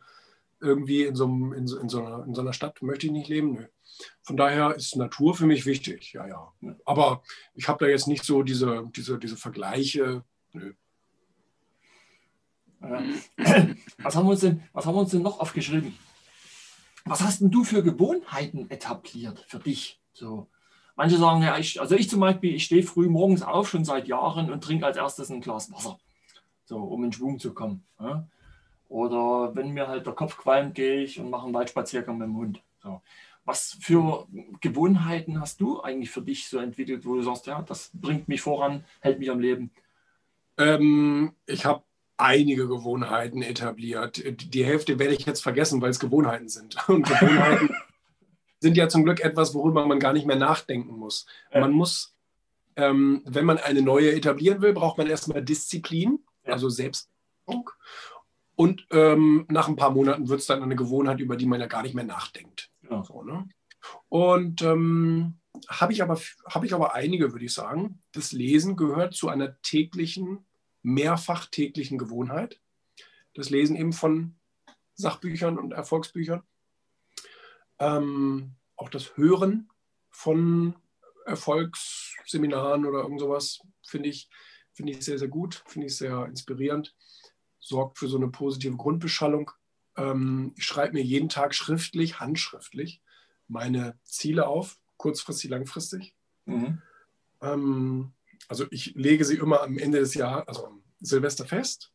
irgendwie in so, einem, in in so, einer, in so einer Stadt möchte ich nicht leben. Nö. Von daher ist Natur für mich wichtig, ja, ja. Aber ich habe da jetzt nicht so diese, diese, diese Vergleiche. Nö. Was haben, wir uns denn, was haben wir uns denn noch aufgeschrieben? Was hast denn du für Gewohnheiten etabliert für dich? So, Manche sagen, ja, ich, also ich zum Beispiel, ich stehe früh morgens auf, schon seit Jahren und trinke als erstes ein Glas Wasser, so, um in Schwung zu kommen. Ja? Oder wenn mir halt der Kopf qualmt, gehe ich und mache einen Waldspaziergang mit dem Hund. So. Was für Gewohnheiten hast du eigentlich für dich so entwickelt, wo du sagst, ja, das bringt mich voran, hält mich am Leben? Ähm, ich habe einige Gewohnheiten etabliert. Die Hälfte werde ich jetzt vergessen, weil es Gewohnheiten sind. Und Gewohnheiten sind ja zum Glück etwas, worüber man gar nicht mehr nachdenken muss. Man muss, ähm, wenn man eine neue etablieren will, braucht man erstmal Disziplin, also Selbstbildung. Und ähm, nach ein paar Monaten wird es dann eine Gewohnheit, über die man ja gar nicht mehr nachdenkt. Ja. So, ne? Und ähm, habe ich, aber, hab ich aber einige, würde ich sagen. Das Lesen gehört zu einer täglichen, mehrfach täglichen Gewohnheit. Das Lesen eben von Sachbüchern und Erfolgsbüchern ähm, auch das Hören von Erfolgsseminaren oder irgend sowas finde ich, find ich sehr, sehr gut, finde ich sehr inspirierend, sorgt für so eine positive Grundbeschallung. Ähm, ich schreibe mir jeden Tag schriftlich, handschriftlich meine Ziele auf, kurzfristig, langfristig. Mhm. Ähm, also ich lege sie immer am Ende des Jahres, also am Silvester fest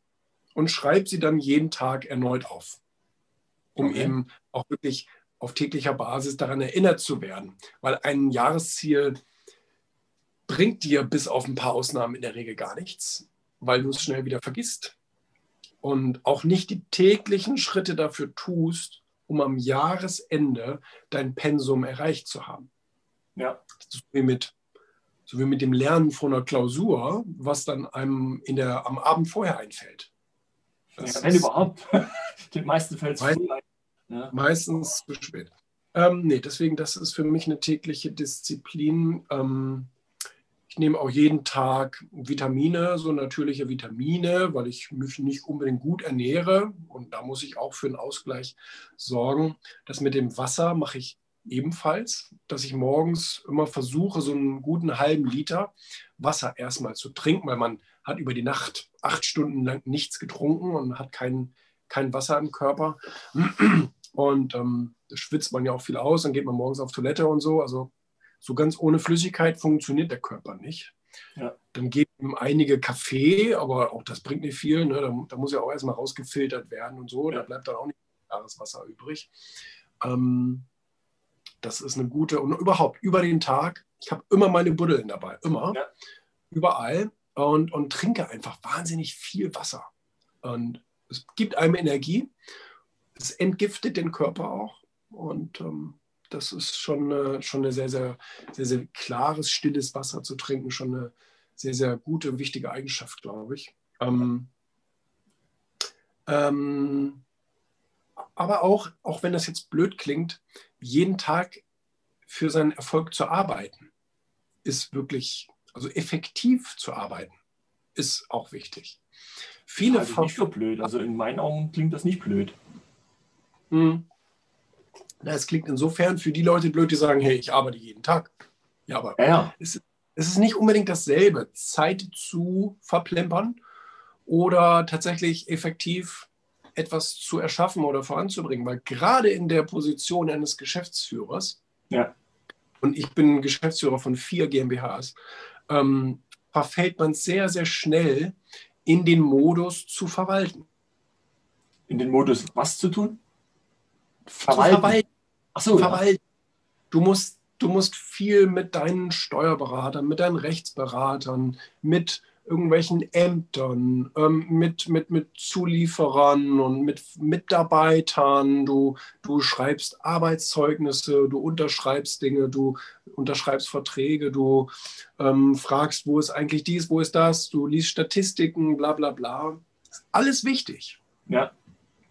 und schreibe sie dann jeden Tag erneut auf, um okay. eben auch wirklich auf täglicher Basis daran erinnert zu werden. Weil ein Jahresziel bringt dir bis auf ein paar Ausnahmen in der Regel gar nichts, weil du es schnell wieder vergisst. Und auch nicht die täglichen Schritte dafür tust, um am Jahresende dein Pensum erreicht zu haben. Ja. So wie mit, so wie mit dem Lernen von einer Klausur, was dann einem in der, am Abend vorher einfällt. Ja, wenn überhaupt. Den meisten fällt es ein. Ja. Meistens zu spät. Ähm, nee, deswegen, das ist für mich eine tägliche Disziplin. Ähm, ich nehme auch jeden Tag Vitamine, so natürliche Vitamine, weil ich mich nicht unbedingt gut ernähre. Und da muss ich auch für einen Ausgleich sorgen. Das mit dem Wasser mache ich ebenfalls, dass ich morgens immer versuche, so einen guten halben Liter Wasser erstmal zu trinken, weil man hat über die Nacht acht Stunden lang nichts getrunken und hat kein, kein Wasser im Körper. Und ähm, da schwitzt man ja auch viel aus, dann geht man morgens auf Toilette und so. Also so ganz ohne Flüssigkeit funktioniert der Körper nicht. Ja. Dann geben einige Kaffee, aber auch das bringt nicht viel. Ne? Da, da, muss ja auch erstmal rausgefiltert werden und so. Ja. Da bleibt dann auch nicht klares Wasser übrig. Ähm, das ist eine gute und überhaupt über den Tag. Ich habe immer meine Buddeln dabei, immer, ja. überall und, und trinke einfach wahnsinnig viel Wasser. Und es gibt einem Energie es entgiftet den Körper auch. Und ähm, das ist schon, äh, schon eine sehr, sehr, sehr, sehr klares, stilles Wasser zu trinken, schon eine sehr, sehr gute, wichtige Eigenschaft, glaube ich. Ähm, ähm, aber auch, auch wenn das jetzt blöd klingt, jeden Tag für seinen Erfolg zu arbeiten, ist wirklich, also effektiv zu arbeiten, ist auch wichtig. Viele also nicht so blöd. Also in meinen Augen klingt das nicht blöd. Hm. Es klingt insofern für die Leute blöd, die sagen, hey, ich arbeite jeden Tag. Ja, aber Ja, ja. es, es ist nicht unbedingt dasselbe, Zeit zu verplempern oder tatsächlich effektiv etwas zu erschaffen oder voranzubringen. Weil gerade in der Position eines Geschäftsführers, Ja. und ich bin Geschäftsführer von vier GmbHs, ähm, verfällt man sehr, sehr schnell in den Modus zu verwalten. In den Modus, was zu tun? Zu Verwalten. Verwalten. Achso, ja. verwalten. Du musst, du musst viel mit deinen Steuerberatern, mit deinen Rechtsberatern, mit irgendwelchen Ämtern, ähm, mit, mit, mit Zulieferern und mit Mitarbeitern. Du, du schreibst Arbeitszeugnisse, du unterschreibst Dinge, du unterschreibst Verträge, du ähm, fragst, wo ist eigentlich dies, wo ist das, du liest Statistiken, bla bla bla. Alles wichtig. ja.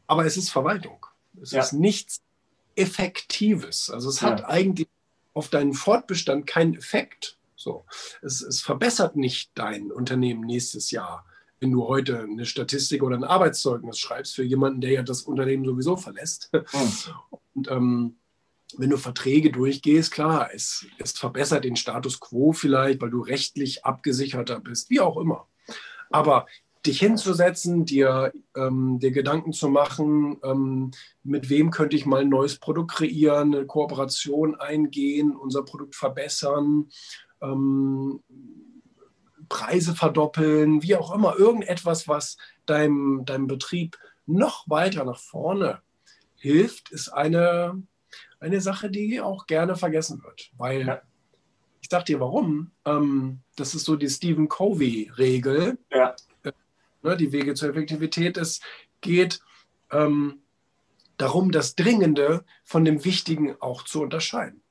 Aber es ist Verwaltung. Es Ja. ist nichts Effektives. Also es hat Ja. eigentlich auf deinen Fortbestand keinen Effekt. So. Es, es verbessert nicht dein Unternehmen nächstes Jahr, wenn du heute eine Statistik oder ein Arbeitszeugnis schreibst für jemanden, der ja das Unternehmen sowieso verlässt. Hm. Und ähm, wenn du Verträge durchgehst, klar, es, es verbessert den Status quo vielleicht, weil du rechtlich abgesicherter bist, wie auch immer. Aber dich hinzusetzen, dir, ähm, dir Gedanken zu machen, ähm, mit wem könnte ich mal ein neues Produkt kreieren, eine Kooperation eingehen, unser Produkt verbessern, ähm, Preise verdoppeln, wie auch immer, irgendetwas, was deinem, deinem Betrieb noch weiter nach vorne hilft, ist eine, eine Sache, die auch gerne vergessen wird. Weil Ja. ich sag dir warum. Ähm, das ist so die Stephen Covey-Regel. Ja. Ne, die Wege zur Effektivität. Es geht ähm, darum, das Dringende von dem Wichtigen auch zu unterscheiden.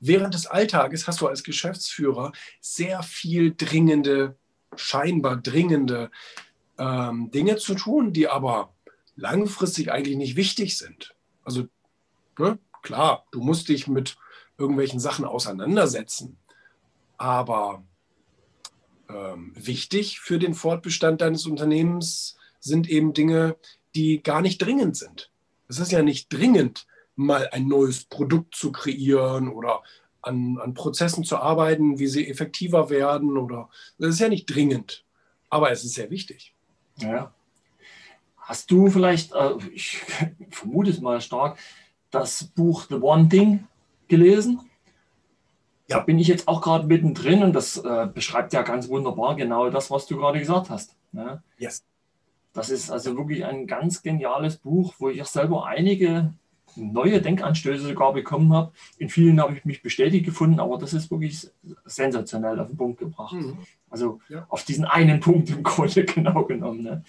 Während des Alltages hast du als Geschäftsführer sehr viel dringende, scheinbar dringende ähm, Dinge zu tun, die aber langfristig eigentlich nicht wichtig sind. Also ne, klar, du musst dich mit irgendwelchen Sachen auseinandersetzen, aber ähm, wichtig für den Fortbestand deines Unternehmens sind eben Dinge, die gar nicht dringend sind. Es ist ja nicht dringend, mal ein neues Produkt zu kreieren oder an, an Prozessen zu arbeiten, wie sie effektiver werden. Oder das ist ja nicht dringend, aber es ist sehr wichtig. Ja. Hast du vielleicht, äh, ich vermute es mal stark, das Buch The One Thing gelesen? Ja. Da bin ich jetzt auch gerade mittendrin und das äh, beschreibt ja ganz wunderbar genau das, was du gerade gesagt hast. Ne? Yes. Das ist also wirklich ein ganz geniales Buch, wo ich auch selber einige neue Denkanstöße sogar bekommen habe. In vielen habe ich mich bestätigt gefunden, aber das ist wirklich sensationell auf den Punkt gebracht. Also Ja. auf diesen einen Punkt im Grunde genau genommen. Ne?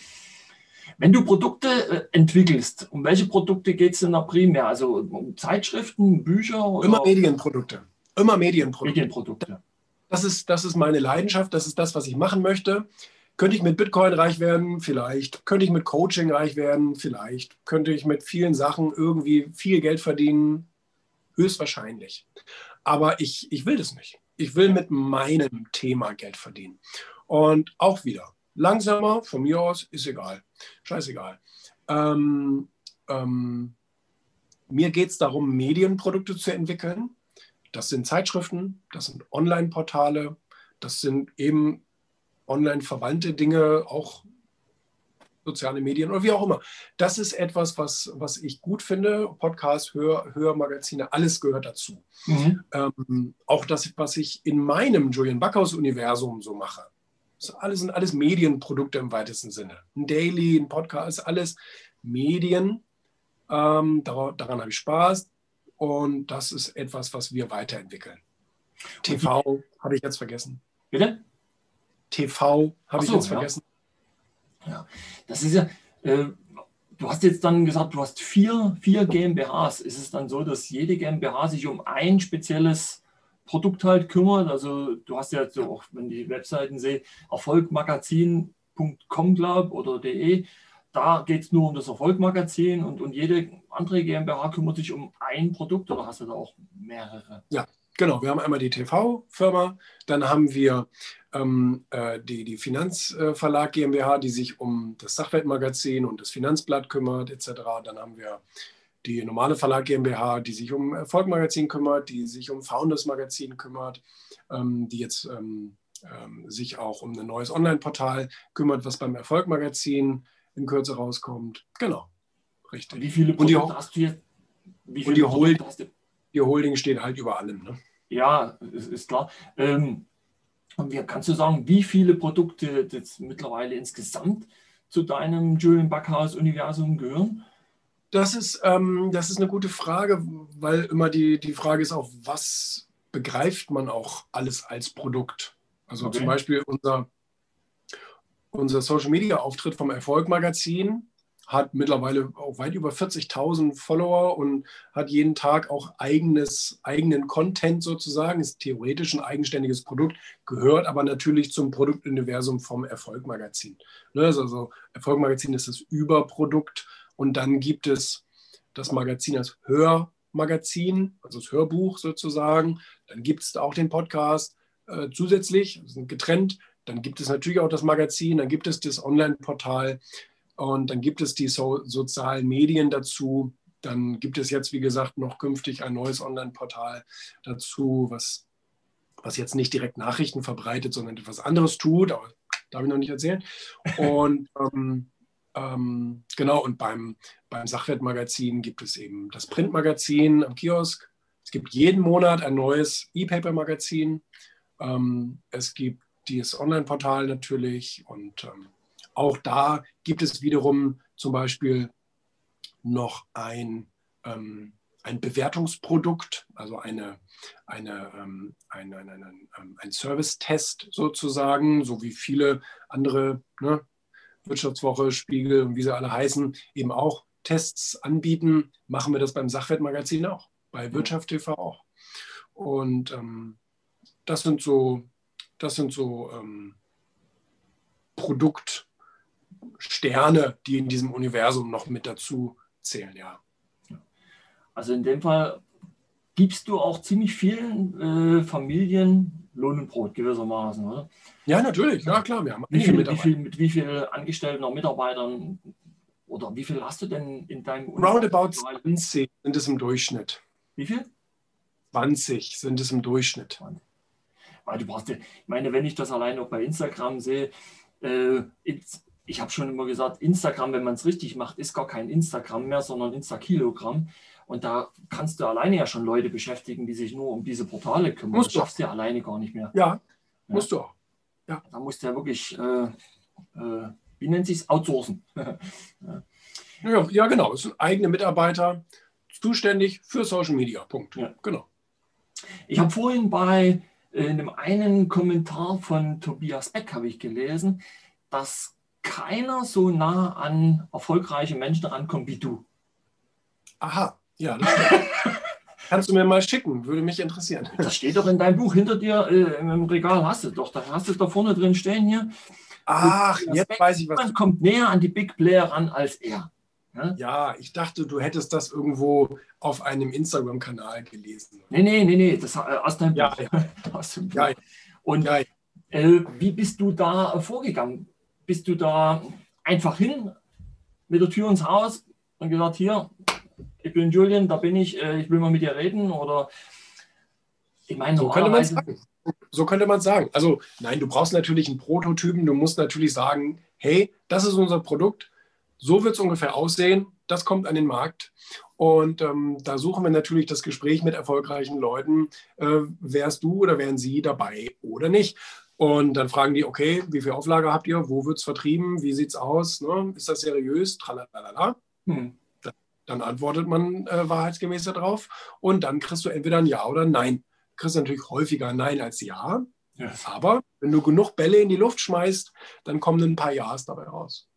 Wenn du Produkte äh, entwickelst, um welche Produkte geht es denn da primär? Also um Zeitschriften, Bücher oder Immer Medienprodukte. Immer Medienprodukte. Medienprodukte? Das ist, das ist meine Leidenschaft, das ist das, was ich machen möchte. Könnte ich mit Bitcoin reich werden? Vielleicht. Könnte ich mit Coaching reich werden? Vielleicht. Könnte ich mit vielen Sachen irgendwie viel Geld verdienen? Höchstwahrscheinlich. Aber ich, ich will das nicht. Ich will mit meinem Thema Geld verdienen. Und auch wieder, langsamer, von mir aus, ist egal. Scheißegal. Ähm, ähm, mir geht es darum, Medienprodukte zu entwickeln. Das sind Zeitschriften, das sind Online-Portale, das sind eben online verwandte Dinge, auch soziale Medien oder wie auch immer. Das ist etwas, was, was ich gut finde. Podcasts, Hör, Hörmagazine, alles gehört dazu. Mhm. Ähm, auch das, was ich in meinem Julian Backhaus-Universum so mache. Das alles, sind alles Medienprodukte im weitesten Sinne. Ein Daily, ein Podcast, alles Medien. Ähm, daran, daran habe ich Spaß. Und das ist etwas, was wir weiterentwickeln. TV habe ich jetzt vergessen. Bitte? TV habe ich so, jetzt ja. vergessen. Das ist ja, äh, du hast jetzt dann gesagt, du hast vier, vier GmbHs. Ist es dann so, dass jede GmbH sich um ein spezielles Produkt halt kümmert? Also du hast ja so auch, wenn die Webseiten sehe, erfolgmagazin.com glaub oder de, da geht es nur um das Erfolgmagazin und, und jede andere GmbH kümmert sich um ein Produkt oder hast du da auch mehrere? Genau, wir haben einmal die TV-Firma, dann haben wir ähm, äh, die, die Finanzverlag GmbH, die sich um das Sachwertmagazin und das Finanzblatt kümmert, etc. Dann haben wir die normale Verlag GmbH, die sich um Erfolg Magazin kümmert, die sich um Founders Magazin kümmert, ähm, die jetzt ähm, ähm, sich auch um ein neues Online-Portal kümmert, was beim Erfolg Magazin in Kürze rauskommt. Genau, richtig. Wie viele Produkte und die, hast du jetzt? Wie viele und die, Hold, hast du? die Holding steht halt über allem. Ne? Ja, ist, ist klar. Ähm, und wie, kannst du sagen, wie viele Produkte jetzt mittlerweile insgesamt zu deinem Julian Backhaus-Universum gehören? Das ist, ähm, das ist eine gute Frage, weil immer die, die Frage ist auch, was begreift man auch alles als Produkt? Also okay. zum Beispiel unser, unser Social-Media-Auftritt vom Erfolg-Magazin hat mittlerweile auch weit über 40.000 Follower und hat jeden Tag auch eigenes, eigenen Content sozusagen, ist theoretisch ein eigenständiges Produkt, gehört aber natürlich zum Produktuniversum vom Erfolg-Magazin. Ne, also Erfolg-Magazin ist das Überprodukt und dann gibt es das Magazin als Hörmagazin, also das Hörbuch sozusagen. Dann gibt es auch den Podcast äh, zusätzlich, sind getrennt. Dann gibt es natürlich auch das Magazin, dann gibt es das Online-Portal und dann gibt es die so sozialen Medien dazu. Dann gibt es jetzt, wie gesagt, noch künftig ein neues Online-Portal dazu, was, was jetzt nicht direkt Nachrichten verbreitet, sondern etwas anderes tut. Aber darf ich noch nicht erzählen. Und ähm, ähm, genau, und beim, beim Sachwertmagazin gibt es eben das Printmagazin am Kiosk. Es gibt jeden Monat ein neues E-Paper-Magazin. Ähm, es gibt dieses Online-Portal natürlich und ähm, auch da gibt es wiederum zum Beispiel noch ein, ähm, ein Bewertungsprodukt, also eine, eine, ähm, ein, ein, ein, ein Service-Test sozusagen, so wie viele andere ne, Wirtschaftswoche, Spiegel und wie sie alle heißen, eben auch Tests anbieten, machen wir das beim Sachwertmagazin auch, bei Wirtschaft TV auch. Und ähm, das sind so, das sind so ähm, Produktsterne, die in diesem Universum noch mit dazu zählen, ja. Also in dem Fall gibst du auch ziemlich vielen äh, Familien Lohn und Brot gewissermaßen, oder? Ja, natürlich, ja klar. Wir haben wie viel, wie viel, mit wie vielen Angestellten oder Mitarbeitern oder wie viel hast du denn in deinem Roundabout 20 sind es im Durchschnitt. Wie viel? 20 sind es im Durchschnitt. Weil du brauchst, ich meine, wenn ich das allein noch bei Instagram sehe, äh, ich habe schon immer gesagt, Instagram, wenn man es richtig macht, ist gar kein Instagram mehr, sondern Insta-Kilogramm. Und da kannst du alleine ja schon Leute beschäftigen, die sich nur um diese Portale kümmern. Musst das schaffst du ja alleine gar nicht mehr. Ja, ja. musst du auch. Ja. Da musst du ja wirklich, äh, äh, wie nennt sich es, outsourcen. ja. ja, genau. Es sind eigene Mitarbeiter zuständig für Social Media. Punkt. Ja. Genau. Ich habe vorhin bei äh, einem einen Kommentar von Tobias Beck habe ich gelesen, dass keiner so nah an erfolgreiche Menschen rankommt wie du. Aha. Ja. Kannst du mir mal schicken, würde mich interessieren. Das steht doch in deinem Buch hinter dir äh, im Regal, hast du doch. Da hast du es da vorne drin stehen hier. Ach, jetzt weiß ich was. Man kommt näher an die Big Player ran als er. Ja? ja, ich dachte, du hättest das irgendwo auf einem Instagram-Kanal gelesen. Nee, nee, nee, nee, das äh, aus deinem ja, Buch. Ja. aus dem Buch. Ja. Und ja. Äh, wie bist du da vorgegangen? Bist du da einfach hin mit der Tür ins Haus und gesagt, hier, ich bin Julian, da bin ich, äh, ich will mal mit dir reden oder ich meine, so könnte man sagen. So könnte man sagen. Also nein, du brauchst natürlich einen Prototypen, du musst natürlich sagen, hey, das ist unser Produkt, so wird es ungefähr aussehen, das kommt an den Markt. Und ähm, da suchen wir natürlich das Gespräch mit erfolgreichen Leuten. Äh, wärst du oder wären sie dabei oder nicht? Und dann fragen die, okay, wie viel Auflage habt ihr? Wo wird es vertrieben? Wie sieht es aus? Ne? Ist das seriös? Tralalala. Hm. Dann antwortet man äh, wahrheitsgemäß darauf und dann kriegst du entweder ein Ja oder ein Nein. Du kriegst natürlich häufiger Nein als Ja, ja. aber wenn du genug Bälle in die Luft schmeißt, dann kommen ein paar Ja's dabei raus.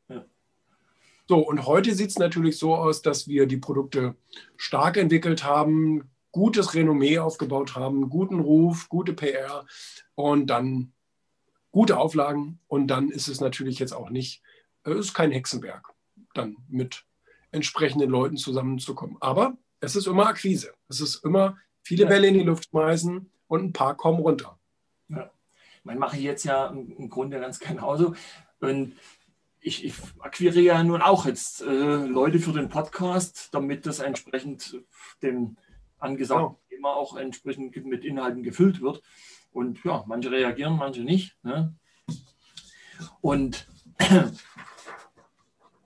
So, und heute sieht es natürlich so aus, dass wir die Produkte stark entwickelt haben, gutes Renommee aufgebaut haben, guten Ruf, gute PR und dann gute Auflagen. Und dann ist es natürlich jetzt auch nicht, äh, es ist kein Hexenwerk, dann mit entsprechenden Leuten zusammenzukommen. Aber es ist immer Akquise. Es ist immer viele Bälle in die Luft schmeißen und ein paar kommen runter. Ja. Man mache ich jetzt ja im Grunde ganz genauso. Und ich, ich akquiriere ja nun auch jetzt äh, Leute für den Podcast, damit das entsprechend dem angesagten oh. Thema auch entsprechend mit Inhalten gefüllt wird. Und ja, manche reagieren, manche nicht. Ne? Und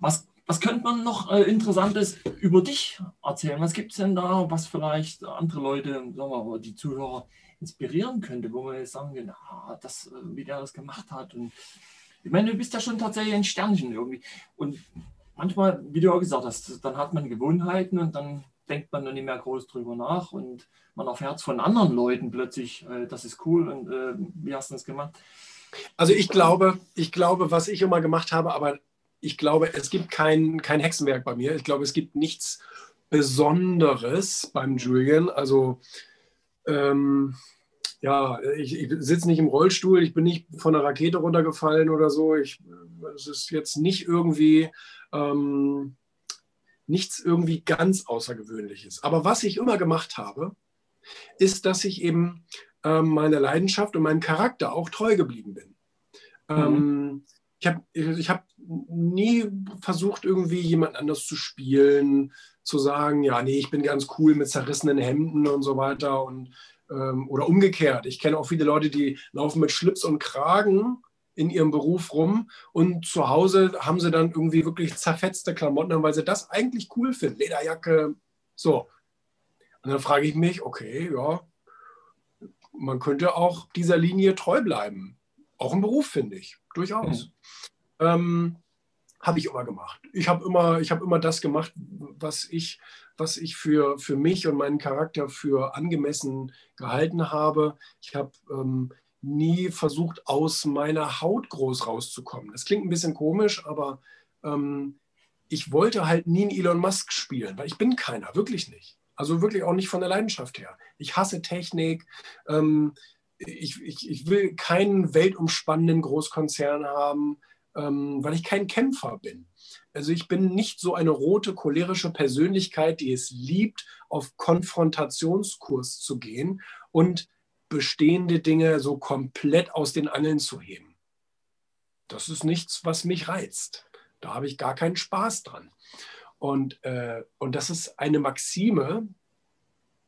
was, was könnte man noch äh, Interessantes über dich erzählen? Was gibt es denn da, was vielleicht andere Leute, sagen wir mal, die Zuhörer inspirieren könnte, wo man jetzt sagen kann, ah, das, äh, wie der das gemacht hat. Und ich meine, du bist ja schon tatsächlich ein Sternchen irgendwie. Und manchmal, wie du auch gesagt hast, dann hat man Gewohnheiten und dann denkt man dann nicht mehr groß drüber nach und man erfährt von anderen Leuten plötzlich, äh, das ist cool und äh, wie hast du das gemacht? Also ich glaube, ich glaube, was ich immer gemacht habe, aber ich glaube, es gibt kein, kein Hexenwerk bei mir. Ich glaube, es gibt nichts Besonderes beim Julian. Also ähm, ja, ich, ich sitze nicht im Rollstuhl, ich bin nicht von der Rakete runtergefallen oder so. Ich, es ist jetzt nicht irgendwie ähm, nichts irgendwie ganz Außergewöhnliches. Aber was ich immer gemacht habe, ist, dass ich eben ähm, meiner Leidenschaft und meinem Charakter auch treu geblieben bin. Mhm. Ähm, ich habe ich hab nie versucht, irgendwie jemand anders zu spielen, zu sagen, ja, nee, ich bin ganz cool mit zerrissenen Hemden und so weiter und ähm, oder umgekehrt. Ich kenne auch viele Leute, die laufen mit Schlips und Kragen in ihrem Beruf rum und zu Hause haben sie dann irgendwie wirklich zerfetzte Klamotten, weil sie das eigentlich cool finden. Lederjacke, so. Und dann frage ich mich, okay, ja, man könnte auch dieser Linie treu bleiben. Auch im Beruf, finde ich, durchaus. Mhm. Ähm, habe ich immer gemacht. Ich habe immer, hab immer das gemacht, was ich, was ich für, für mich und meinen Charakter für angemessen gehalten habe. Ich habe ähm, nie versucht, aus meiner Haut groß rauszukommen. Das klingt ein bisschen komisch, aber ähm, ich wollte halt nie einen Elon Musk spielen, weil ich bin keiner, wirklich nicht. Also wirklich auch nicht von der Leidenschaft her. Ich hasse Technik. Ähm, ich, ich, ich will keinen weltumspannenden Großkonzern haben ähm, weil ich kein Kämpfer bin. Also ich bin nicht so eine rote, cholerische Persönlichkeit, die es liebt, auf Konfrontationskurs zu gehen und bestehende Dinge so komplett aus den Angeln zu heben. Das ist nichts, was mich reizt. Da habe ich gar keinen Spaß dran. Und, äh, und das ist eine Maxime,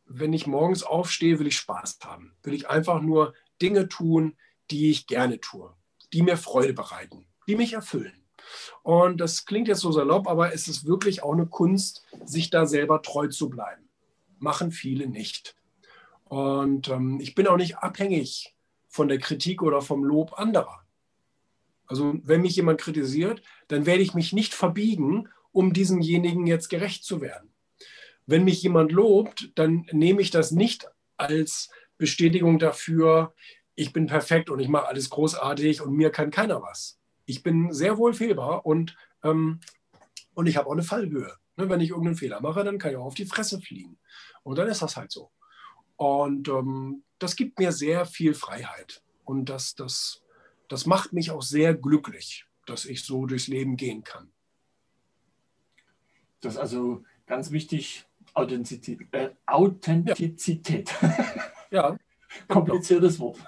wenn ich morgens aufstehe, will ich Spaß haben. Will ich einfach nur Dinge tun, die ich gerne tue, die mir Freude bereiten die mich erfüllen. Und das klingt jetzt so salopp, aber es ist wirklich auch eine Kunst, sich da selber treu zu bleiben. Machen viele nicht. Und ähm, ich bin auch nicht abhängig von der Kritik oder vom Lob anderer. Also wenn mich jemand kritisiert, dann werde ich mich nicht verbiegen, um diesemjenigen jetzt gerecht zu werden. Wenn mich jemand lobt, dann nehme ich das nicht als Bestätigung dafür, ich bin perfekt und ich mache alles großartig und mir kann keiner was ich bin sehr wohl fehlbar und, ähm, und ich habe auch eine Fallhöhe. Ne, wenn ich irgendeinen Fehler mache, dann kann ich auch auf die Fresse fliegen. Und dann ist das halt so. Und ähm, das gibt mir sehr viel Freiheit. Und das, das, das macht mich auch sehr glücklich, dass ich so durchs Leben gehen kann. Das ist also ganz wichtig, Authentizität. Äh, Authentizität. Ja. ja. Kompliziertes Wort.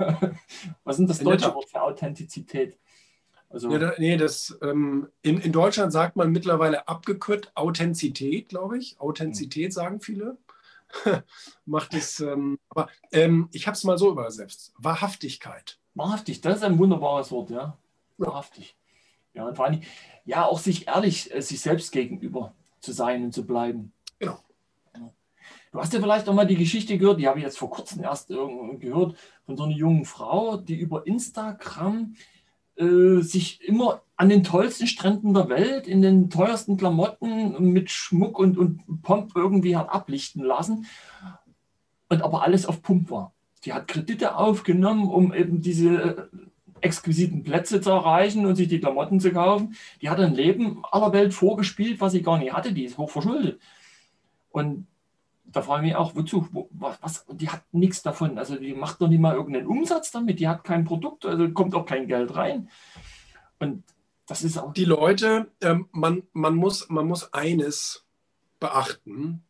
Was ist denn das deutsche Wort für Authentizität? Also ja, nee, das, ähm, in, in Deutschland sagt man mittlerweile abgekürzt Authentizität, glaube ich. Authentizität sagen viele. Macht es, ähm, aber ähm, ich habe es mal so übersetzt. Wahrhaftigkeit. Wahrhaftig, das ist ein wunderbares Wort, ja. Wahrhaftig. Ja, und vor allem, ja, auch sich ehrlich, äh, sich selbst gegenüber zu sein und zu bleiben. Genau. Du hast ja vielleicht auch mal die Geschichte gehört, die habe ich jetzt vor kurzem erst gehört, von so einer jungen Frau, die über Instagram äh, sich immer an den tollsten Stränden der Welt, in den teuersten Klamotten mit Schmuck und, und Pomp irgendwie hat ablichten lassen. Und aber alles auf Pump war. Die hat Kredite aufgenommen, um eben diese äh, exquisiten Plätze zu erreichen und sich die Klamotten zu kaufen. Die hat ein Leben aller Welt vorgespielt, was sie gar nicht hatte. Die ist hochverschuldet. Und da frage ich mich auch, wozu? Was, was, die hat nichts davon. Also die macht noch nicht mal irgendeinen Umsatz damit, die hat kein Produkt, also kommt auch kein Geld rein. Und das ist auch. Die Leute, ähm, man, man, muss, man muss eines beachten.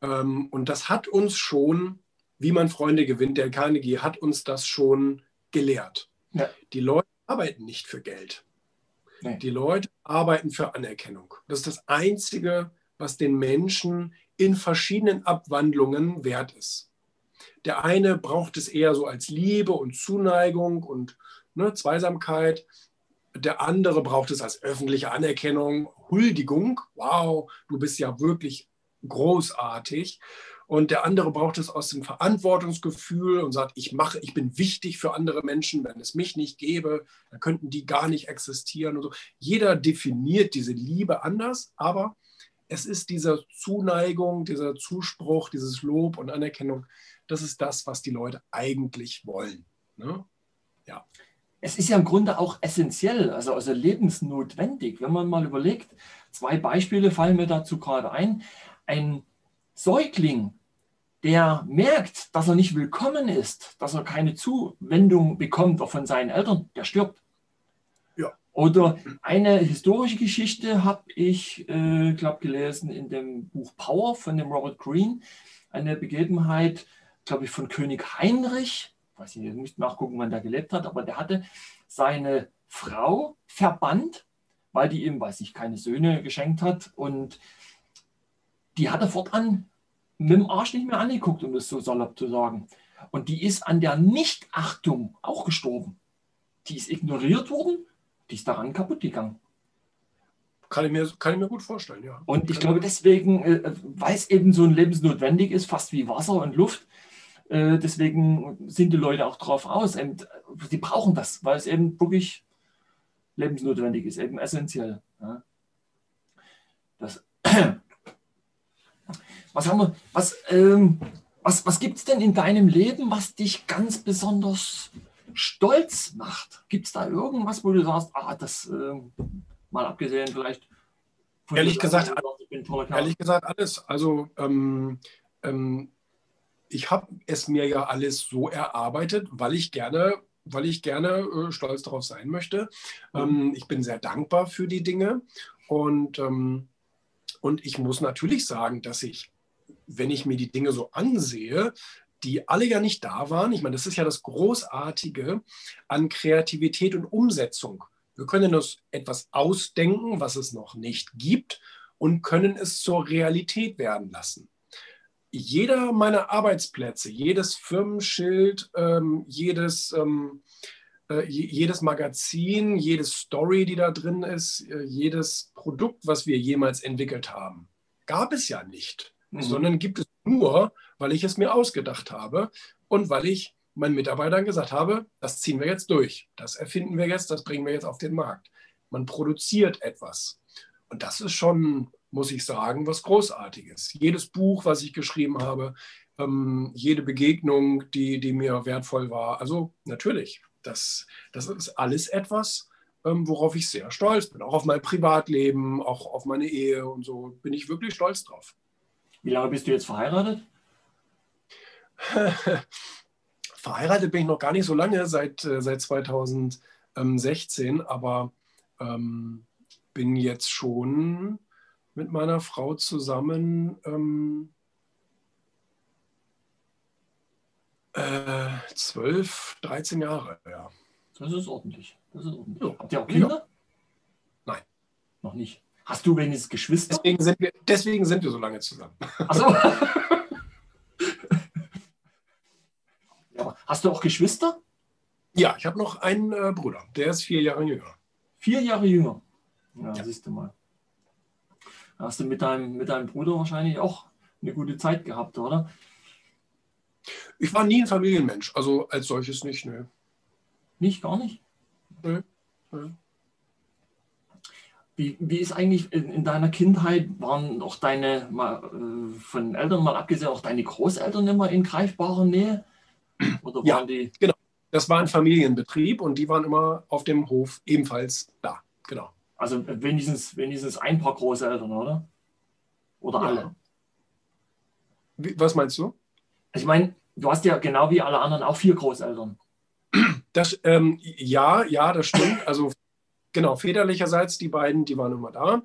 Ähm, und das hat uns schon, wie man Freunde gewinnt, der Carnegie hat uns das schon gelehrt. Ja. Die Leute arbeiten nicht für Geld. Nee. Die Leute arbeiten für Anerkennung. Das ist das Einzige, was den Menschen in verschiedenen Abwandlungen wert ist. Der eine braucht es eher so als Liebe und Zuneigung und ne, Zweisamkeit. Der andere braucht es als öffentliche Anerkennung, Huldigung. Wow, du bist ja wirklich großartig. Und der andere braucht es aus dem Verantwortungsgefühl und sagt, ich mache, ich bin wichtig für andere Menschen. Wenn es mich nicht gäbe, dann könnten die gar nicht existieren und so. Jeder definiert diese Liebe anders, aber es ist diese Zuneigung, dieser Zuspruch, dieses Lob und Anerkennung, das ist das, was die Leute eigentlich wollen. Ne? Ja. Es ist ja im Grunde auch essentiell, also, also lebensnotwendig. Wenn man mal überlegt, zwei Beispiele fallen mir dazu gerade ein. Ein Säugling, der merkt, dass er nicht willkommen ist, dass er keine Zuwendung bekommt von seinen Eltern, der stirbt. Oder eine historische Geschichte habe ich, äh, glaube gelesen in dem Buch Power von dem Robert Greene. Eine Begebenheit, glaube ich, von König Heinrich. Ich weiß nicht, ich muss nachgucken, wann der gelebt hat, aber der hatte seine Frau verbannt, weil die ihm, weiß ich, keine Söhne geschenkt hat. Und die hat er fortan mit dem Arsch nicht mehr angeguckt, um das so salopp zu sagen. Und die ist an der Nichtachtung auch gestorben. Die ist ignoriert worden, die ist daran kaputt gegangen. Kann ich mir, kann ich mir gut vorstellen, ja. Und ich glaube deswegen, äh, weil es eben so ein lebensnotwendig ist, fast wie Wasser und Luft, äh, deswegen sind die Leute auch drauf aus. Eben, die brauchen das, weil es eben wirklich lebensnotwendig ist, eben essentiell. Ja. Das, was haben wir, was, ähm, was, was gibt es denn in deinem Leben, was dich ganz besonders stolz macht? Gibt es da irgendwas, wo du sagst, ah, das äh, mal abgesehen vielleicht von ehrlich gesagt, ehrlich gesagt alles. Also ähm, ähm, ich habe es mir ja alles so erarbeitet, weil ich gerne, weil ich gerne äh, stolz darauf sein möchte. Mhm. Ähm, ich bin sehr dankbar für die Dinge und ähm, und ich muss natürlich sagen, dass ich wenn ich mir die Dinge so ansehe, die alle ja nicht da waren. Ich meine, das ist ja das Großartige an Kreativität und Umsetzung. Wir können uns etwas ausdenken, was es noch nicht gibt und können es zur Realität werden lassen. Jeder meiner Arbeitsplätze, jedes Firmenschild, ähm, jedes, ähm, äh, jedes Magazin, jede Story, die da drin ist, äh, jedes Produkt, was wir jemals entwickelt haben, gab es ja nicht mhm. sondern gibt es nur, weil ich es mir ausgedacht habe und weil ich meinen Mitarbeitern gesagt habe, das ziehen wir jetzt durch, das erfinden wir jetzt, das bringen wir jetzt auf den Markt. Man produziert etwas. Und das ist schon, muss ich sagen, was Großartiges. Jedes Buch, was ich geschrieben habe, ähm, jede Begegnung, die, die mir wertvoll war. Also natürlich, das, das ist alles etwas, ähm, worauf ich sehr stolz bin. Auch auf mein Privatleben, auch auf meine Ehe und so bin ich wirklich stolz drauf. Wie lange bist du jetzt verheiratet? verheiratet bin ich noch gar nicht so lange, seit, äh, seit 2016, aber ähm, bin jetzt schon mit meiner Frau zusammen ähm, äh, 12, 13 Jahre, ja. Das ist ordentlich. Das ist ordentlich. Ja. Habt ihr auch Kinder? Ja. Nein. Noch nicht. Hast du wenigstens Geschwister? Deswegen sind wir, deswegen sind wir so lange zusammen. Achso. ja, hast du auch Geschwister? Ja, ich habe noch einen äh, Bruder, der ist vier Jahre jünger. Vier Jahre jünger? Ja, ja. siehst du mal. hast du mit deinem, mit deinem Bruder wahrscheinlich auch eine gute Zeit gehabt, oder? Ich war nie ein Familienmensch, also als solches nicht, nö. Nicht, gar nicht? Nö. nö. Wie, wie ist eigentlich in, in, deiner Kindheit, waren auch deine, mal, äh, von Eltern mal abgesehen, auch deine Großeltern immer in greifbarer Nähe? Oder waren ja, die... genau. Das war ein Familienbetrieb und die waren immer auf dem Hof ebenfalls da. Genau. Also wenigstens, wenigstens ein paar Großeltern, oder? Oder ja. alle? Wie, was meinst du? Ich meine, du hast ja genau wie alle anderen auch vier Großeltern. Das, ähm, ja, ja, das stimmt. Also Genau, väterlicherseits die beiden, die waren immer da.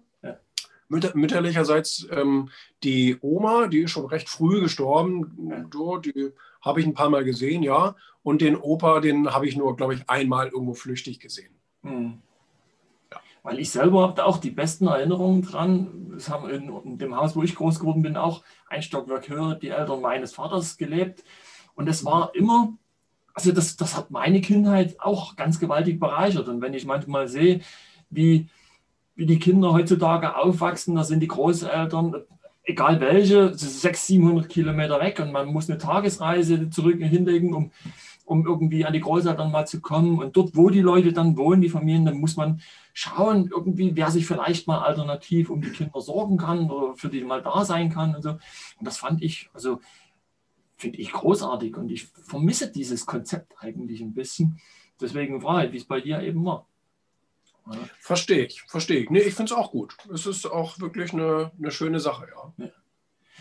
Mütterlicherseits ähm, die Oma, die ist schon recht früh gestorben. Ja. Die habe ich ein paar Mal gesehen, ja. Und den Opa, den habe ich nur, glaube ich, einmal irgendwo flüchtig gesehen. Hm. Ja. weil ich selber habe da auch die besten Erinnerungen dran. Es haben in, in, dem Haus, wo ich groß geworden bin, auch ein Stockwerk höher die Eltern meines Vaters gelebt. Und es war immer, also das, das hat meine Kindheit auch ganz gewaltig bereichert. Und wenn ich manchmal sehe, wie, wie die Kinder heutzutage aufwachsen, da sind die Großeltern, egal welche, 600, 700 Kilometer weg und man muss eine Tagesreise zurück hinlegen, um um irgendwie an die Großeltern mal zu kommen. Und dort, wo die Leute dann wohnen, die Familien, dann muss man schauen, irgendwie, wer sich vielleicht mal alternativ um die Kinder sorgen kann oder für die mal da sein kann und so. Und das fand ich, also finde ich großartig und ich vermisse dieses Konzept eigentlich ein bisschen. Deswegen frage ich, wie es bei dir eben war. Verstehe ich, verstehe ich. Nee, ich finde es auch gut. Es ist auch wirklich eine, eine schöne Sache, ja. ja.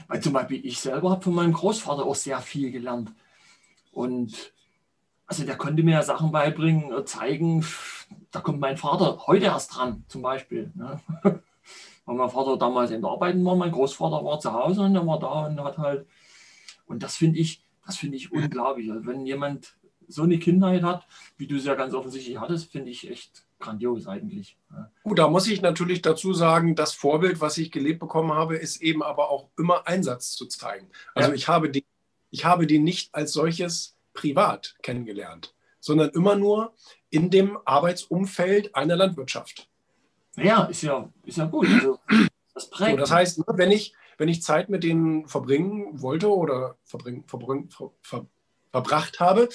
Weil zum Beispiel ich selber habe von meinem Großvater auch sehr viel gelernt. Und also der konnte mir ja Sachen beibringen, äh, zeigen. Da kommt mein Vater heute erst dran, zum Beispiel. Ne? Weil mein Vater damals in der Arbeiten war, mein Großvater war zu Hause und er war da und hat halt. Und das finde ich, das finde ich unglaublich. Also wenn jemand so eine Kindheit hat, wie du es ja ganz offensichtlich hattest, finde ich echt grandios eigentlich. Gut, da muss ich natürlich dazu sagen, das Vorbild, was ich gelebt bekommen habe, ist eben aber auch immer Einsatz zu zeigen. Also ja. ich, habe die, ich habe die nicht als solches privat kennengelernt, sondern immer nur in dem Arbeitsumfeld einer Landwirtschaft. Ja, ist ja, ist ja gut. Also, das, prägt. So, das heißt, wenn ich, wenn ich Zeit mit denen verbringen wollte oder verbringen, verbringen, ver, ver, verbracht habe,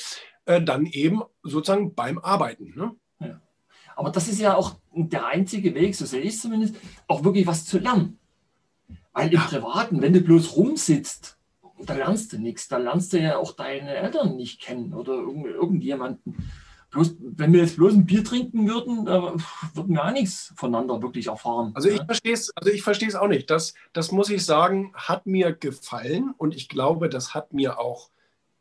äh, dann eben sozusagen beim Arbeiten. Ne? Aber das ist ja auch der einzige Weg, so sehe ich es zumindest, auch wirklich was zu lernen. Weil im Privaten, wenn du bloß rumsitzt da lernst du nichts. Da lernst du ja auch deine Eltern nicht kennen oder irgend, irgendjemanden. Bloß, wenn wir jetzt bloß ein Bier trinken würden, da würden wir auch nichts voneinander wirklich erfahren. Also ich verstehe es, also ich verstehe es auch nicht. Das, das muss ich sagen, hat mir gefallen und ich glaube, das hat mir auch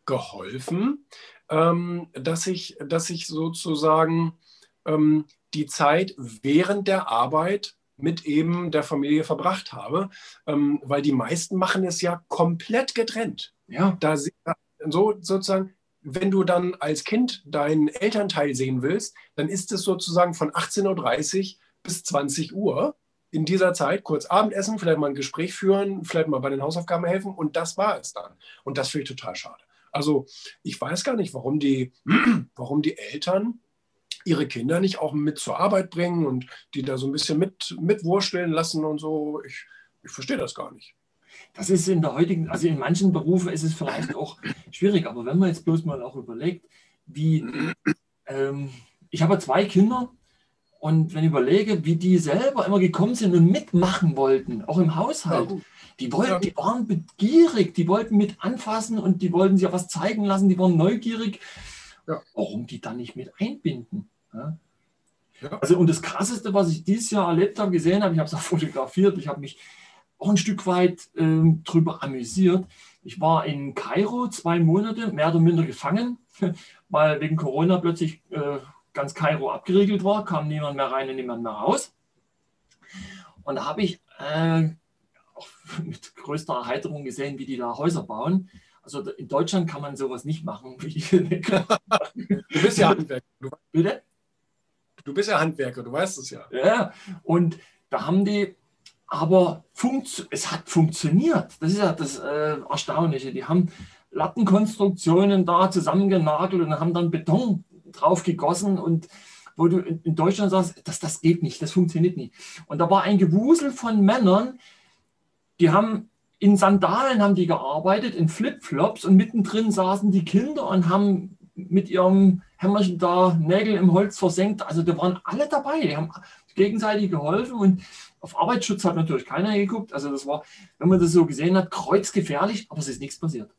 geholfen, ähm, dass ich, dass ich sozusagen ähm, die Zeit während der Arbeit mit eben der Familie verbracht habe, ähm, weil die meisten machen es ja komplett getrennt. Ja. Da so sozusagen, wenn du dann als Kind deinen Elternteil sehen willst, dann ist es sozusagen von 18.30 Uhr bis 20 Uhr in dieser Zeit kurz Abendessen, vielleicht mal ein Gespräch führen, vielleicht mal bei den Hausaufgaben helfen und das war es dann. Und das finde ich total schade. Also ich weiß gar nicht, warum die, warum die Eltern ihre Kinder nicht auch mit zur Arbeit bringen und die da so ein bisschen mit, mitwursteln lassen und so. Ich, ich verstehe das gar nicht. Das ist in der heutigen, also in manchen Berufen ist es vielleicht auch schwierig, aber wenn man jetzt bloß mal auch überlegt, wie, ähm, ich habe zwei Kinder und wenn ich überlege, wie die selber immer gekommen sind und mitmachen wollten, auch im Haushalt, die, wollten, die waren begierig, die wollten mit anfassen und die wollten sich ja was zeigen lassen, die waren neugierig ja. Warum die dann nicht mit einbinden? Ja? Ja. Also, und das Krasseste, was ich dieses Jahr erlebt habe, gesehen habe, ich habe es auch fotografiert, ich habe mich auch ein Stück weit ähm, drüber amüsiert. Ich war in Kairo zwei Monate, mehr oder minder gefangen, weil wegen Corona plötzlich äh, ganz Kairo abgeriegelt war, kam niemand mehr rein und niemand mehr raus. Und da habe ich äh, mit größter Erheiterung gesehen, wie die da Häuser bauen. Also in Deutschland kann man sowas nicht machen. du bist ja. Du, Bitte? Du bist ja Handwerker, du weißt es ja. Ja, und da haben die, aber es hat funktioniert. Das ist ja das äh, Erstaunliche. Die haben Lattenkonstruktionen da zusammengenagelt und haben dann Beton drauf gegossen und wo du in Deutschland sagst, das, das geht nicht, das funktioniert nicht. Und da war ein Gewusel von Männern, die haben in Sandalen haben die gearbeitet, in Flipflops und mittendrin saßen die Kinder und haben mit ihrem Hämmerchen da Nägel im Holz versenkt. Also da waren alle dabei, die haben gegenseitig geholfen und auf Arbeitsschutz hat natürlich keiner geguckt. Also das war, wenn man das so gesehen hat, kreuzgefährlich, aber es ist nichts passiert.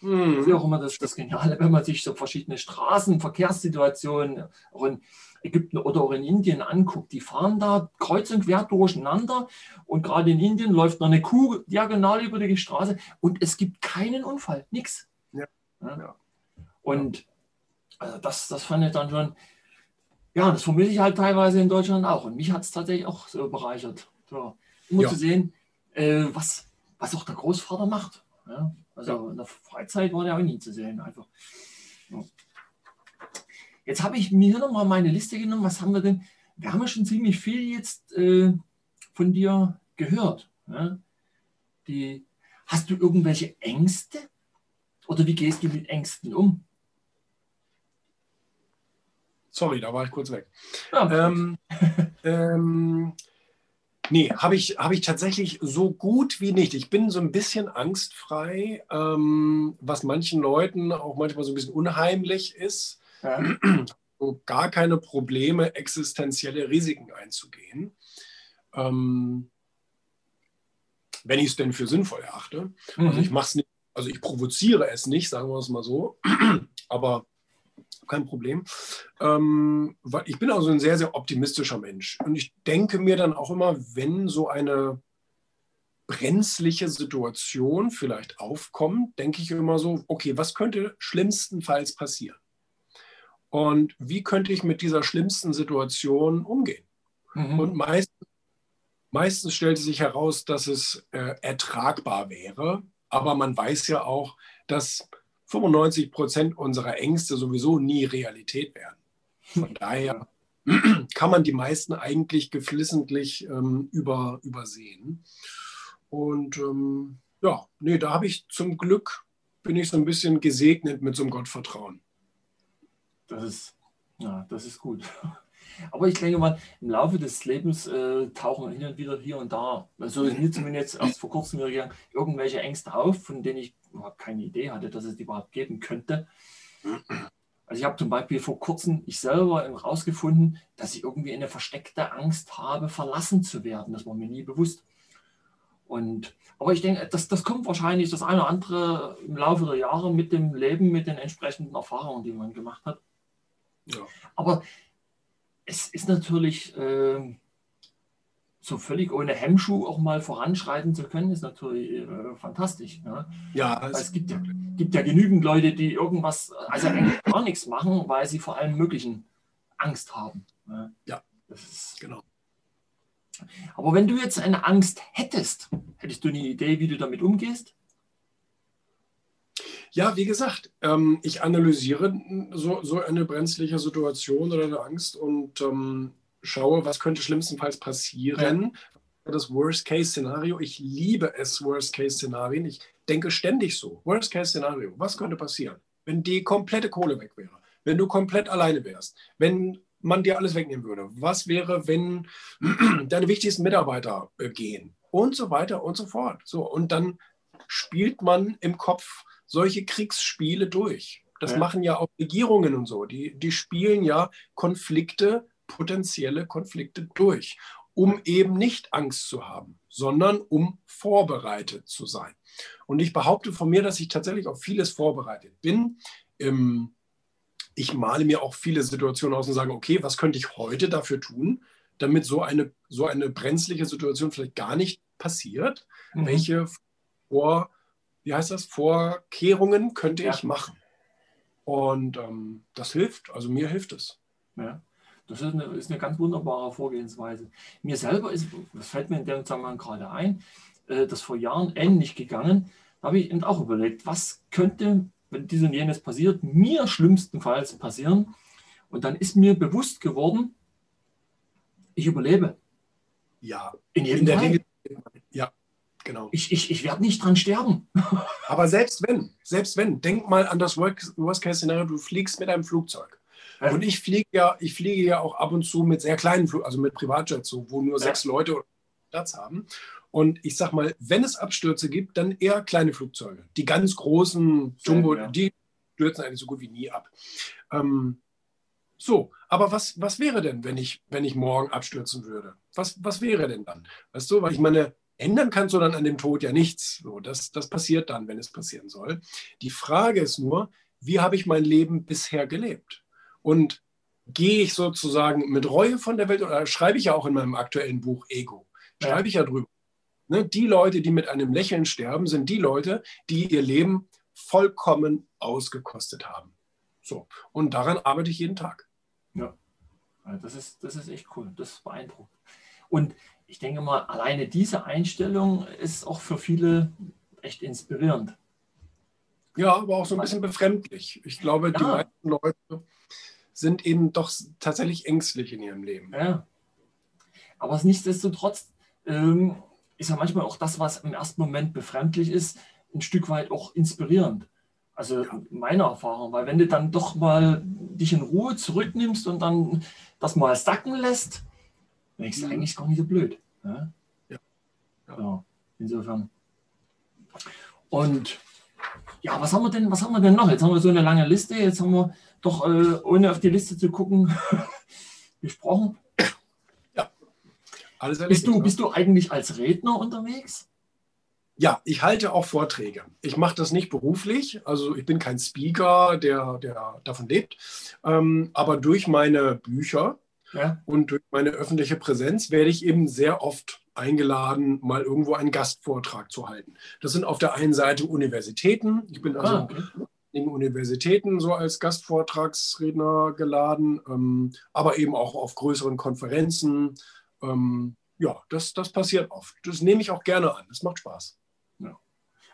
Mhm. Das ist auch immer das, das Geniale, wenn man sich so verschiedene Straßen, Verkehrssituationen, auch in Ägypten oder auch in Indien anguckt, die fahren da kreuz und quer durcheinander und gerade in Indien läuft noch eine Kuh diagonal über die Straße und es gibt keinen Unfall, nichts. Ja. Ja. Und also das, das fand ich dann schon, ja, das vermisse ich halt teilweise in Deutschland auch und mich hat es tatsächlich auch so bereichert, so, immer ja. zu sehen, äh, was, was auch der Großvater macht. Ja? Also in der Freizeit war der auch nie zu sehen, einfach. Jetzt habe ich mir noch mal meine Liste genommen. Was haben wir denn? wir haben ja schon ziemlich viel jetzt äh, von dir gehört. Ne? Die, hast du irgendwelche Ängste? Oder wie gehst du mit Ängsten um? Sorry, da war ich kurz weg. Ja, ähm, ähm, nee, habe ich, hab ich tatsächlich so gut wie nicht. Ich bin so ein bisschen angstfrei, ähm, was manchen Leuten auch manchmal so ein bisschen unheimlich ist. Ja. So gar keine Probleme, existenzielle Risiken einzugehen. Ähm, wenn ich es denn für sinnvoll erachte. Also mhm. Also ich mache es nicht, also ich provoziere es nicht, sagen wir es mal so, aber kein Problem. Ähm, weil ich bin also ein sehr, sehr optimistischer Mensch. Und ich denke mir dann auch immer, wenn so eine brenzliche Situation vielleicht aufkommt, denke ich immer so, okay, was könnte schlimmstenfalls passieren? Und wie könnte ich mit dieser schlimmsten Situation umgehen? Mhm. Und meistens, meistens stellte sich heraus, dass es äh, ertragbar wäre. Aber man weiß ja auch, dass 95 Prozent unserer Ängste sowieso nie Realität werden. Von daher kann man die meisten eigentlich geflissentlich ähm, über, übersehen. Und ähm, ja, nee, da habe ich zum Glück, bin ich so ein bisschen gesegnet mit so einem Gottvertrauen. Das ist, ja, das ist gut. Aber ich denke mal, im Laufe des Lebens äh, tauchen hin und wieder hier und da, also mir zumindest erst vor kurzem wieder irgendwelche Ängste auf, von denen ich überhaupt keine Idee hatte, dass es die überhaupt geben könnte. Also ich habe zum Beispiel vor kurzem ich selber herausgefunden, dass ich irgendwie eine versteckte Angst habe, verlassen zu werden. Das war mir nie bewusst. Und, aber ich denke, das, das kommt wahrscheinlich das eine oder andere im Laufe der Jahre mit dem Leben, mit den entsprechenden Erfahrungen, die man gemacht hat. Ja. Aber es ist natürlich äh, so völlig ohne Hemmschuh auch mal voranschreiten zu können, ist natürlich äh, fantastisch. Ne? Ja, es gibt ja, gibt ja genügend Leute, die irgendwas, also eigentlich gar nichts machen, weil sie vor allem möglichen Angst haben. Ne? Ja, das ist genau. Aber wenn du jetzt eine Angst hättest, hättest du eine Idee, wie du damit umgehst? Ja, wie gesagt, ähm, ich analysiere so, so eine brenzliche Situation oder eine Angst und ähm, schaue, was könnte schlimmstenfalls passieren. Ja. Das Worst-Case-Szenario. Ich liebe es, Worst-Case-Szenarien. Ich denke ständig so. Worst-Case-Szenario. Was könnte passieren, wenn die komplette Kohle weg wäre? Wenn du komplett alleine wärst? Wenn man dir alles wegnehmen würde? Was wäre, wenn deine wichtigsten Mitarbeiter äh, gehen? Und so weiter und so fort. So, und dann spielt man im Kopf solche Kriegsspiele durch. Das ja. machen ja auch Regierungen und so. Die, die spielen ja Konflikte potenzielle Konflikte durch, um eben nicht Angst zu haben, sondern um vorbereitet zu sein. Und ich behaupte von mir, dass ich tatsächlich auf vieles vorbereitet bin. Ich male mir auch viele Situationen aus und sage, okay, was könnte ich heute dafür tun, damit so eine, so eine brenzliche Situation vielleicht gar nicht passiert? Mhm. Welche Vor, wie heißt das, Vorkehrungen könnte ja. ich machen? Und ähm, das hilft, also mir hilft es. Ja. Das ist eine, ist eine ganz wunderbare Vorgehensweise. Mir selber ist, das fällt mir in dem Zusammenhang gerade ein, äh, das vor Jahren ähnlich gegangen. Da habe ich eben auch überlegt, was könnte, wenn dies und jenes passiert, mir schlimmstenfalls passieren. Und dann ist mir bewusst geworden, ich überlebe. Ja, in, jedem in der Fall. Regel. Ja, genau. Ich, ich, ich werde nicht dran sterben. Aber selbst wenn, selbst wenn, denk mal an das Worst-Case-Szenario, du fliegst mit einem Flugzeug. Und ich fliege ja, ich fliege ja auch ab und zu mit sehr kleinen Flug, also mit Privatjets, so, wo nur ja. sechs Leute Platz haben. Und ich sag mal, wenn es Abstürze gibt, dann eher kleine Flugzeuge. Die ganz großen Jumbo, ja. die stürzen eigentlich so gut wie nie ab. Ähm, so, aber was, was wäre denn, wenn ich, wenn ich morgen abstürzen würde? Was, was wäre denn dann? Weißt du, weil ich meine, ändern kannst du dann an dem Tod ja nichts. So, das, das passiert dann, wenn es passieren soll. Die Frage ist nur, wie habe ich mein Leben bisher gelebt? Und gehe ich sozusagen mit Reue von der Welt, oder schreibe ich ja auch in meinem aktuellen Buch Ego, schreibe ich ja drüber. Ne, die Leute, die mit einem Lächeln sterben, sind die Leute, die ihr Leben vollkommen ausgekostet haben. So. Und daran arbeite ich jeden Tag. Ja, das ist, das ist echt cool. Das ist beeindruckend. Und ich denke mal, alleine diese Einstellung ist auch für viele echt inspirierend. Ja, aber auch so ein bisschen befremdlich. Ich glaube, ja. die meisten Leute sind eben doch tatsächlich ängstlich in ihrem Leben. Ja, Aber nichtsdestotrotz ähm, ist ja manchmal auch das, was im ersten Moment befremdlich ist, ein Stück weit auch inspirierend. Also ja. meine Erfahrung, weil wenn du dann doch mal dich in Ruhe zurücknimmst und dann das mal sacken lässt, dann ist mhm. eigentlich gar nicht so blöd. Ne? Ja. Ja. ja. Insofern. Und ja, was haben wir denn, was haben wir denn noch? Jetzt haben wir so eine lange Liste, jetzt haben wir doch, äh, ohne auf die Liste zu gucken, gesprochen. Ja. Alles bist, du, bist du eigentlich als Redner unterwegs? Ja, ich halte auch Vorträge. Ich mache das nicht beruflich, also ich bin kein Speaker, der, der davon lebt, ähm, aber durch meine Bücher ja. und durch meine öffentliche Präsenz werde ich eben sehr oft eingeladen, mal irgendwo einen Gastvortrag zu halten. Das sind auf der einen Seite Universitäten. Ich bin also ah, okay. in Universitäten so als Gastvortragsredner geladen, ähm, aber eben auch auf größeren Konferenzen. Ähm, ja, das, das passiert oft. Das nehme ich auch gerne an. Das macht Spaß.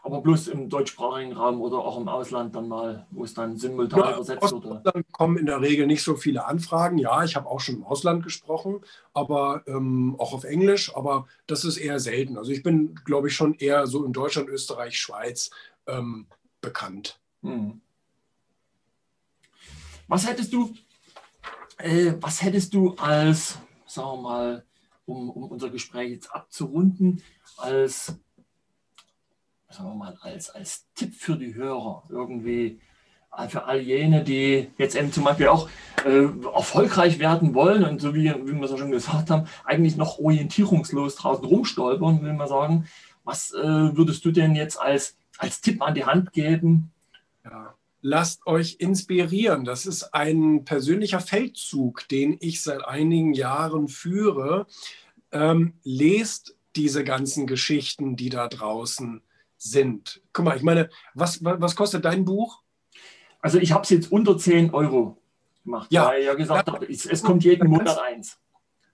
Aber bloß im deutschsprachigen Raum oder auch im Ausland dann mal, wo es dann simultan ja, übersetzt wird. Dann kommen in der Regel nicht so viele Anfragen. Ja, ich habe auch schon im Ausland gesprochen, aber ähm, auch auf Englisch, aber das ist eher selten. Also ich bin, glaube ich, schon eher so in Deutschland, Österreich, Schweiz ähm, bekannt. Hm. Was hättest du, äh, was hättest du als, sagen wir mal, um, um unser Gespräch jetzt abzurunden, als sagen wir mal, als, als Tipp für die Hörer irgendwie äh, für all jene, die jetzt eben zum Beispiel auch äh, erfolgreich werden wollen und so wie, wie wir es ja schon gesagt haben, eigentlich noch orientierungslos draußen rumstolpern, will man sagen. Was äh, würdest du denn jetzt als, als Tipp an die Hand geben? Ja. Lasst euch inspirieren. Das ist ein persönlicher Feldzug, den ich seit einigen Jahren führe. Ähm, lest diese ganzen Geschichten, die da draußen sind. Guck mal, ich meine, was, was kostet dein Buch? Also ich habe es jetzt unter 10 Euro gemacht, ja, weil ich ja gesagt habe, es, es kommt jeden Monat eins.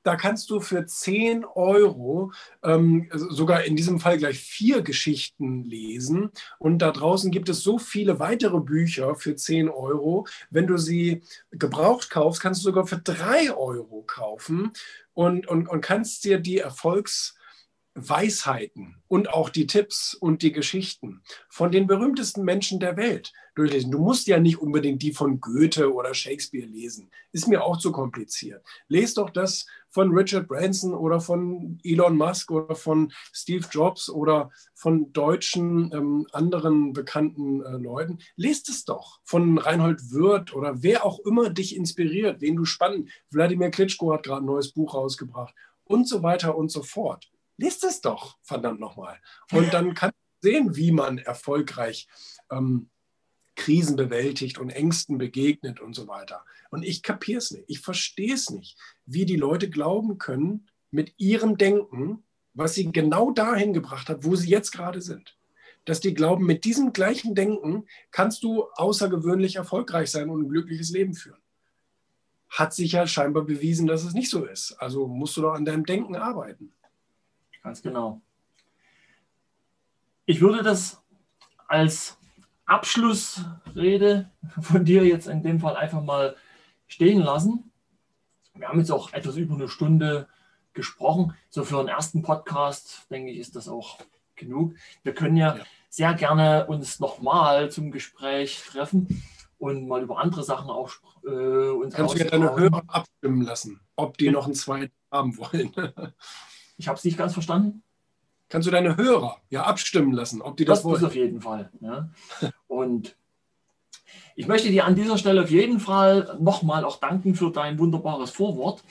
Da kannst du für 10 Euro ähm, sogar in diesem Fall gleich vier Geschichten lesen. Und da draußen gibt es so viele weitere Bücher für 10 Euro. Wenn du sie gebraucht kaufst, kannst du sogar für 3 Euro kaufen und, und, und kannst dir die Erfolgs- Weisheiten und auch die Tipps und die Geschichten von den berühmtesten Menschen der Welt durchlesen. Du musst ja nicht unbedingt die von Goethe oder Shakespeare lesen. Ist mir auch zu kompliziert. Lest doch das von Richard Branson oder von Elon Musk oder von Steve Jobs oder von deutschen ähm, anderen bekannten äh, Leuten. Lest es doch von Reinhold Wirth oder wer auch immer dich inspiriert, wen du spannend. Wladimir Klitschko hat gerade ein neues Buch rausgebracht und so weiter und so fort liest es doch, verdammt nochmal. Und dann kann man sehen, wie man erfolgreich ähm, Krisen bewältigt und Ängsten begegnet und so weiter. Und ich kapiere es nicht. Ich verstehe es nicht, wie die Leute glauben können, mit ihrem Denken, was sie genau dahin gebracht hat, wo sie jetzt gerade sind. Dass die glauben, mit diesem gleichen Denken kannst du außergewöhnlich erfolgreich sein und ein glückliches Leben führen. Hat sich ja scheinbar bewiesen, dass es nicht so ist. Also musst du doch an deinem Denken arbeiten. Ganz genau. Ich würde das als Abschlussrede von dir jetzt in dem Fall einfach mal stehen lassen. Wir haben jetzt auch etwas über eine Stunde gesprochen. So für einen ersten Podcast, denke ich, ist das auch genug. Wir können ja, ja. sehr gerne uns nochmal zum Gespräch treffen und mal über andere Sachen auch äh, uns Kannst du ja deine Hörer abstimmen lassen, ob die noch einen zweiten haben wollen. Ich habe es nicht ganz verstanden. Kannst du deine Hörer ja abstimmen lassen, ob die das, das wollen? Das auf jeden Fall. Ja. Und ich möchte dir an dieser Stelle auf jeden Fall nochmal auch danken für dein wunderbares Vorwort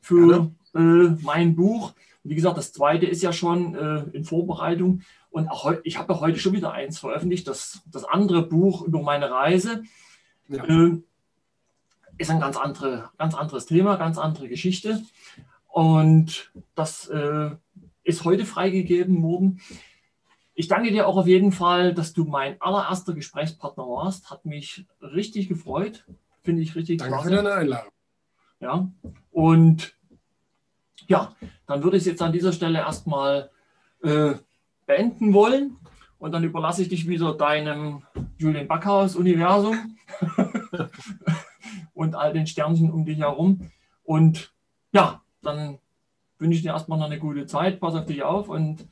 für äh, mein Buch. Wie gesagt, das zweite ist ja schon äh, in Vorbereitung. Und auch ich habe ja heute schon wieder eins veröffentlicht. Das, das andere Buch über meine Reise ja. äh, ist ein ganz, andere, ganz anderes Thema, ganz andere Geschichte. Und das äh, ist heute freigegeben worden. Ich danke dir auch auf jeden Fall, dass du mein allererster Gesprächspartner warst. Hat mich richtig gefreut. Finde ich richtig Danke klasse. für deine Einladung. Ja, und ja, dann würde ich es jetzt an dieser Stelle erstmal äh, beenden wollen. Und dann überlasse ich dich wieder deinem Julian Backhaus-Universum und all den Sternchen um dich herum. Und ja, dann wünsche ich dir erstmal noch eine gute Zeit. Pass auf dich auf und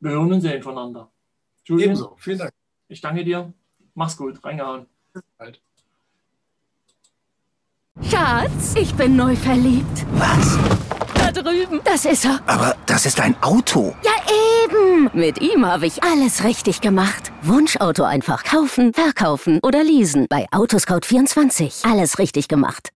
wir hören und sehen voneinander. Julian, Ebenso. Vielen Dank. ich danke dir. Mach's gut. Reingehauen. Bis bald. Schatz, ich bin neu verliebt. Was? Da drüben. Das ist er. Aber das ist ein Auto. Ja, eben. Mit ihm habe ich alles richtig gemacht. Wunschauto einfach kaufen, verkaufen oder leasen. Bei Autoscout24. Alles richtig gemacht.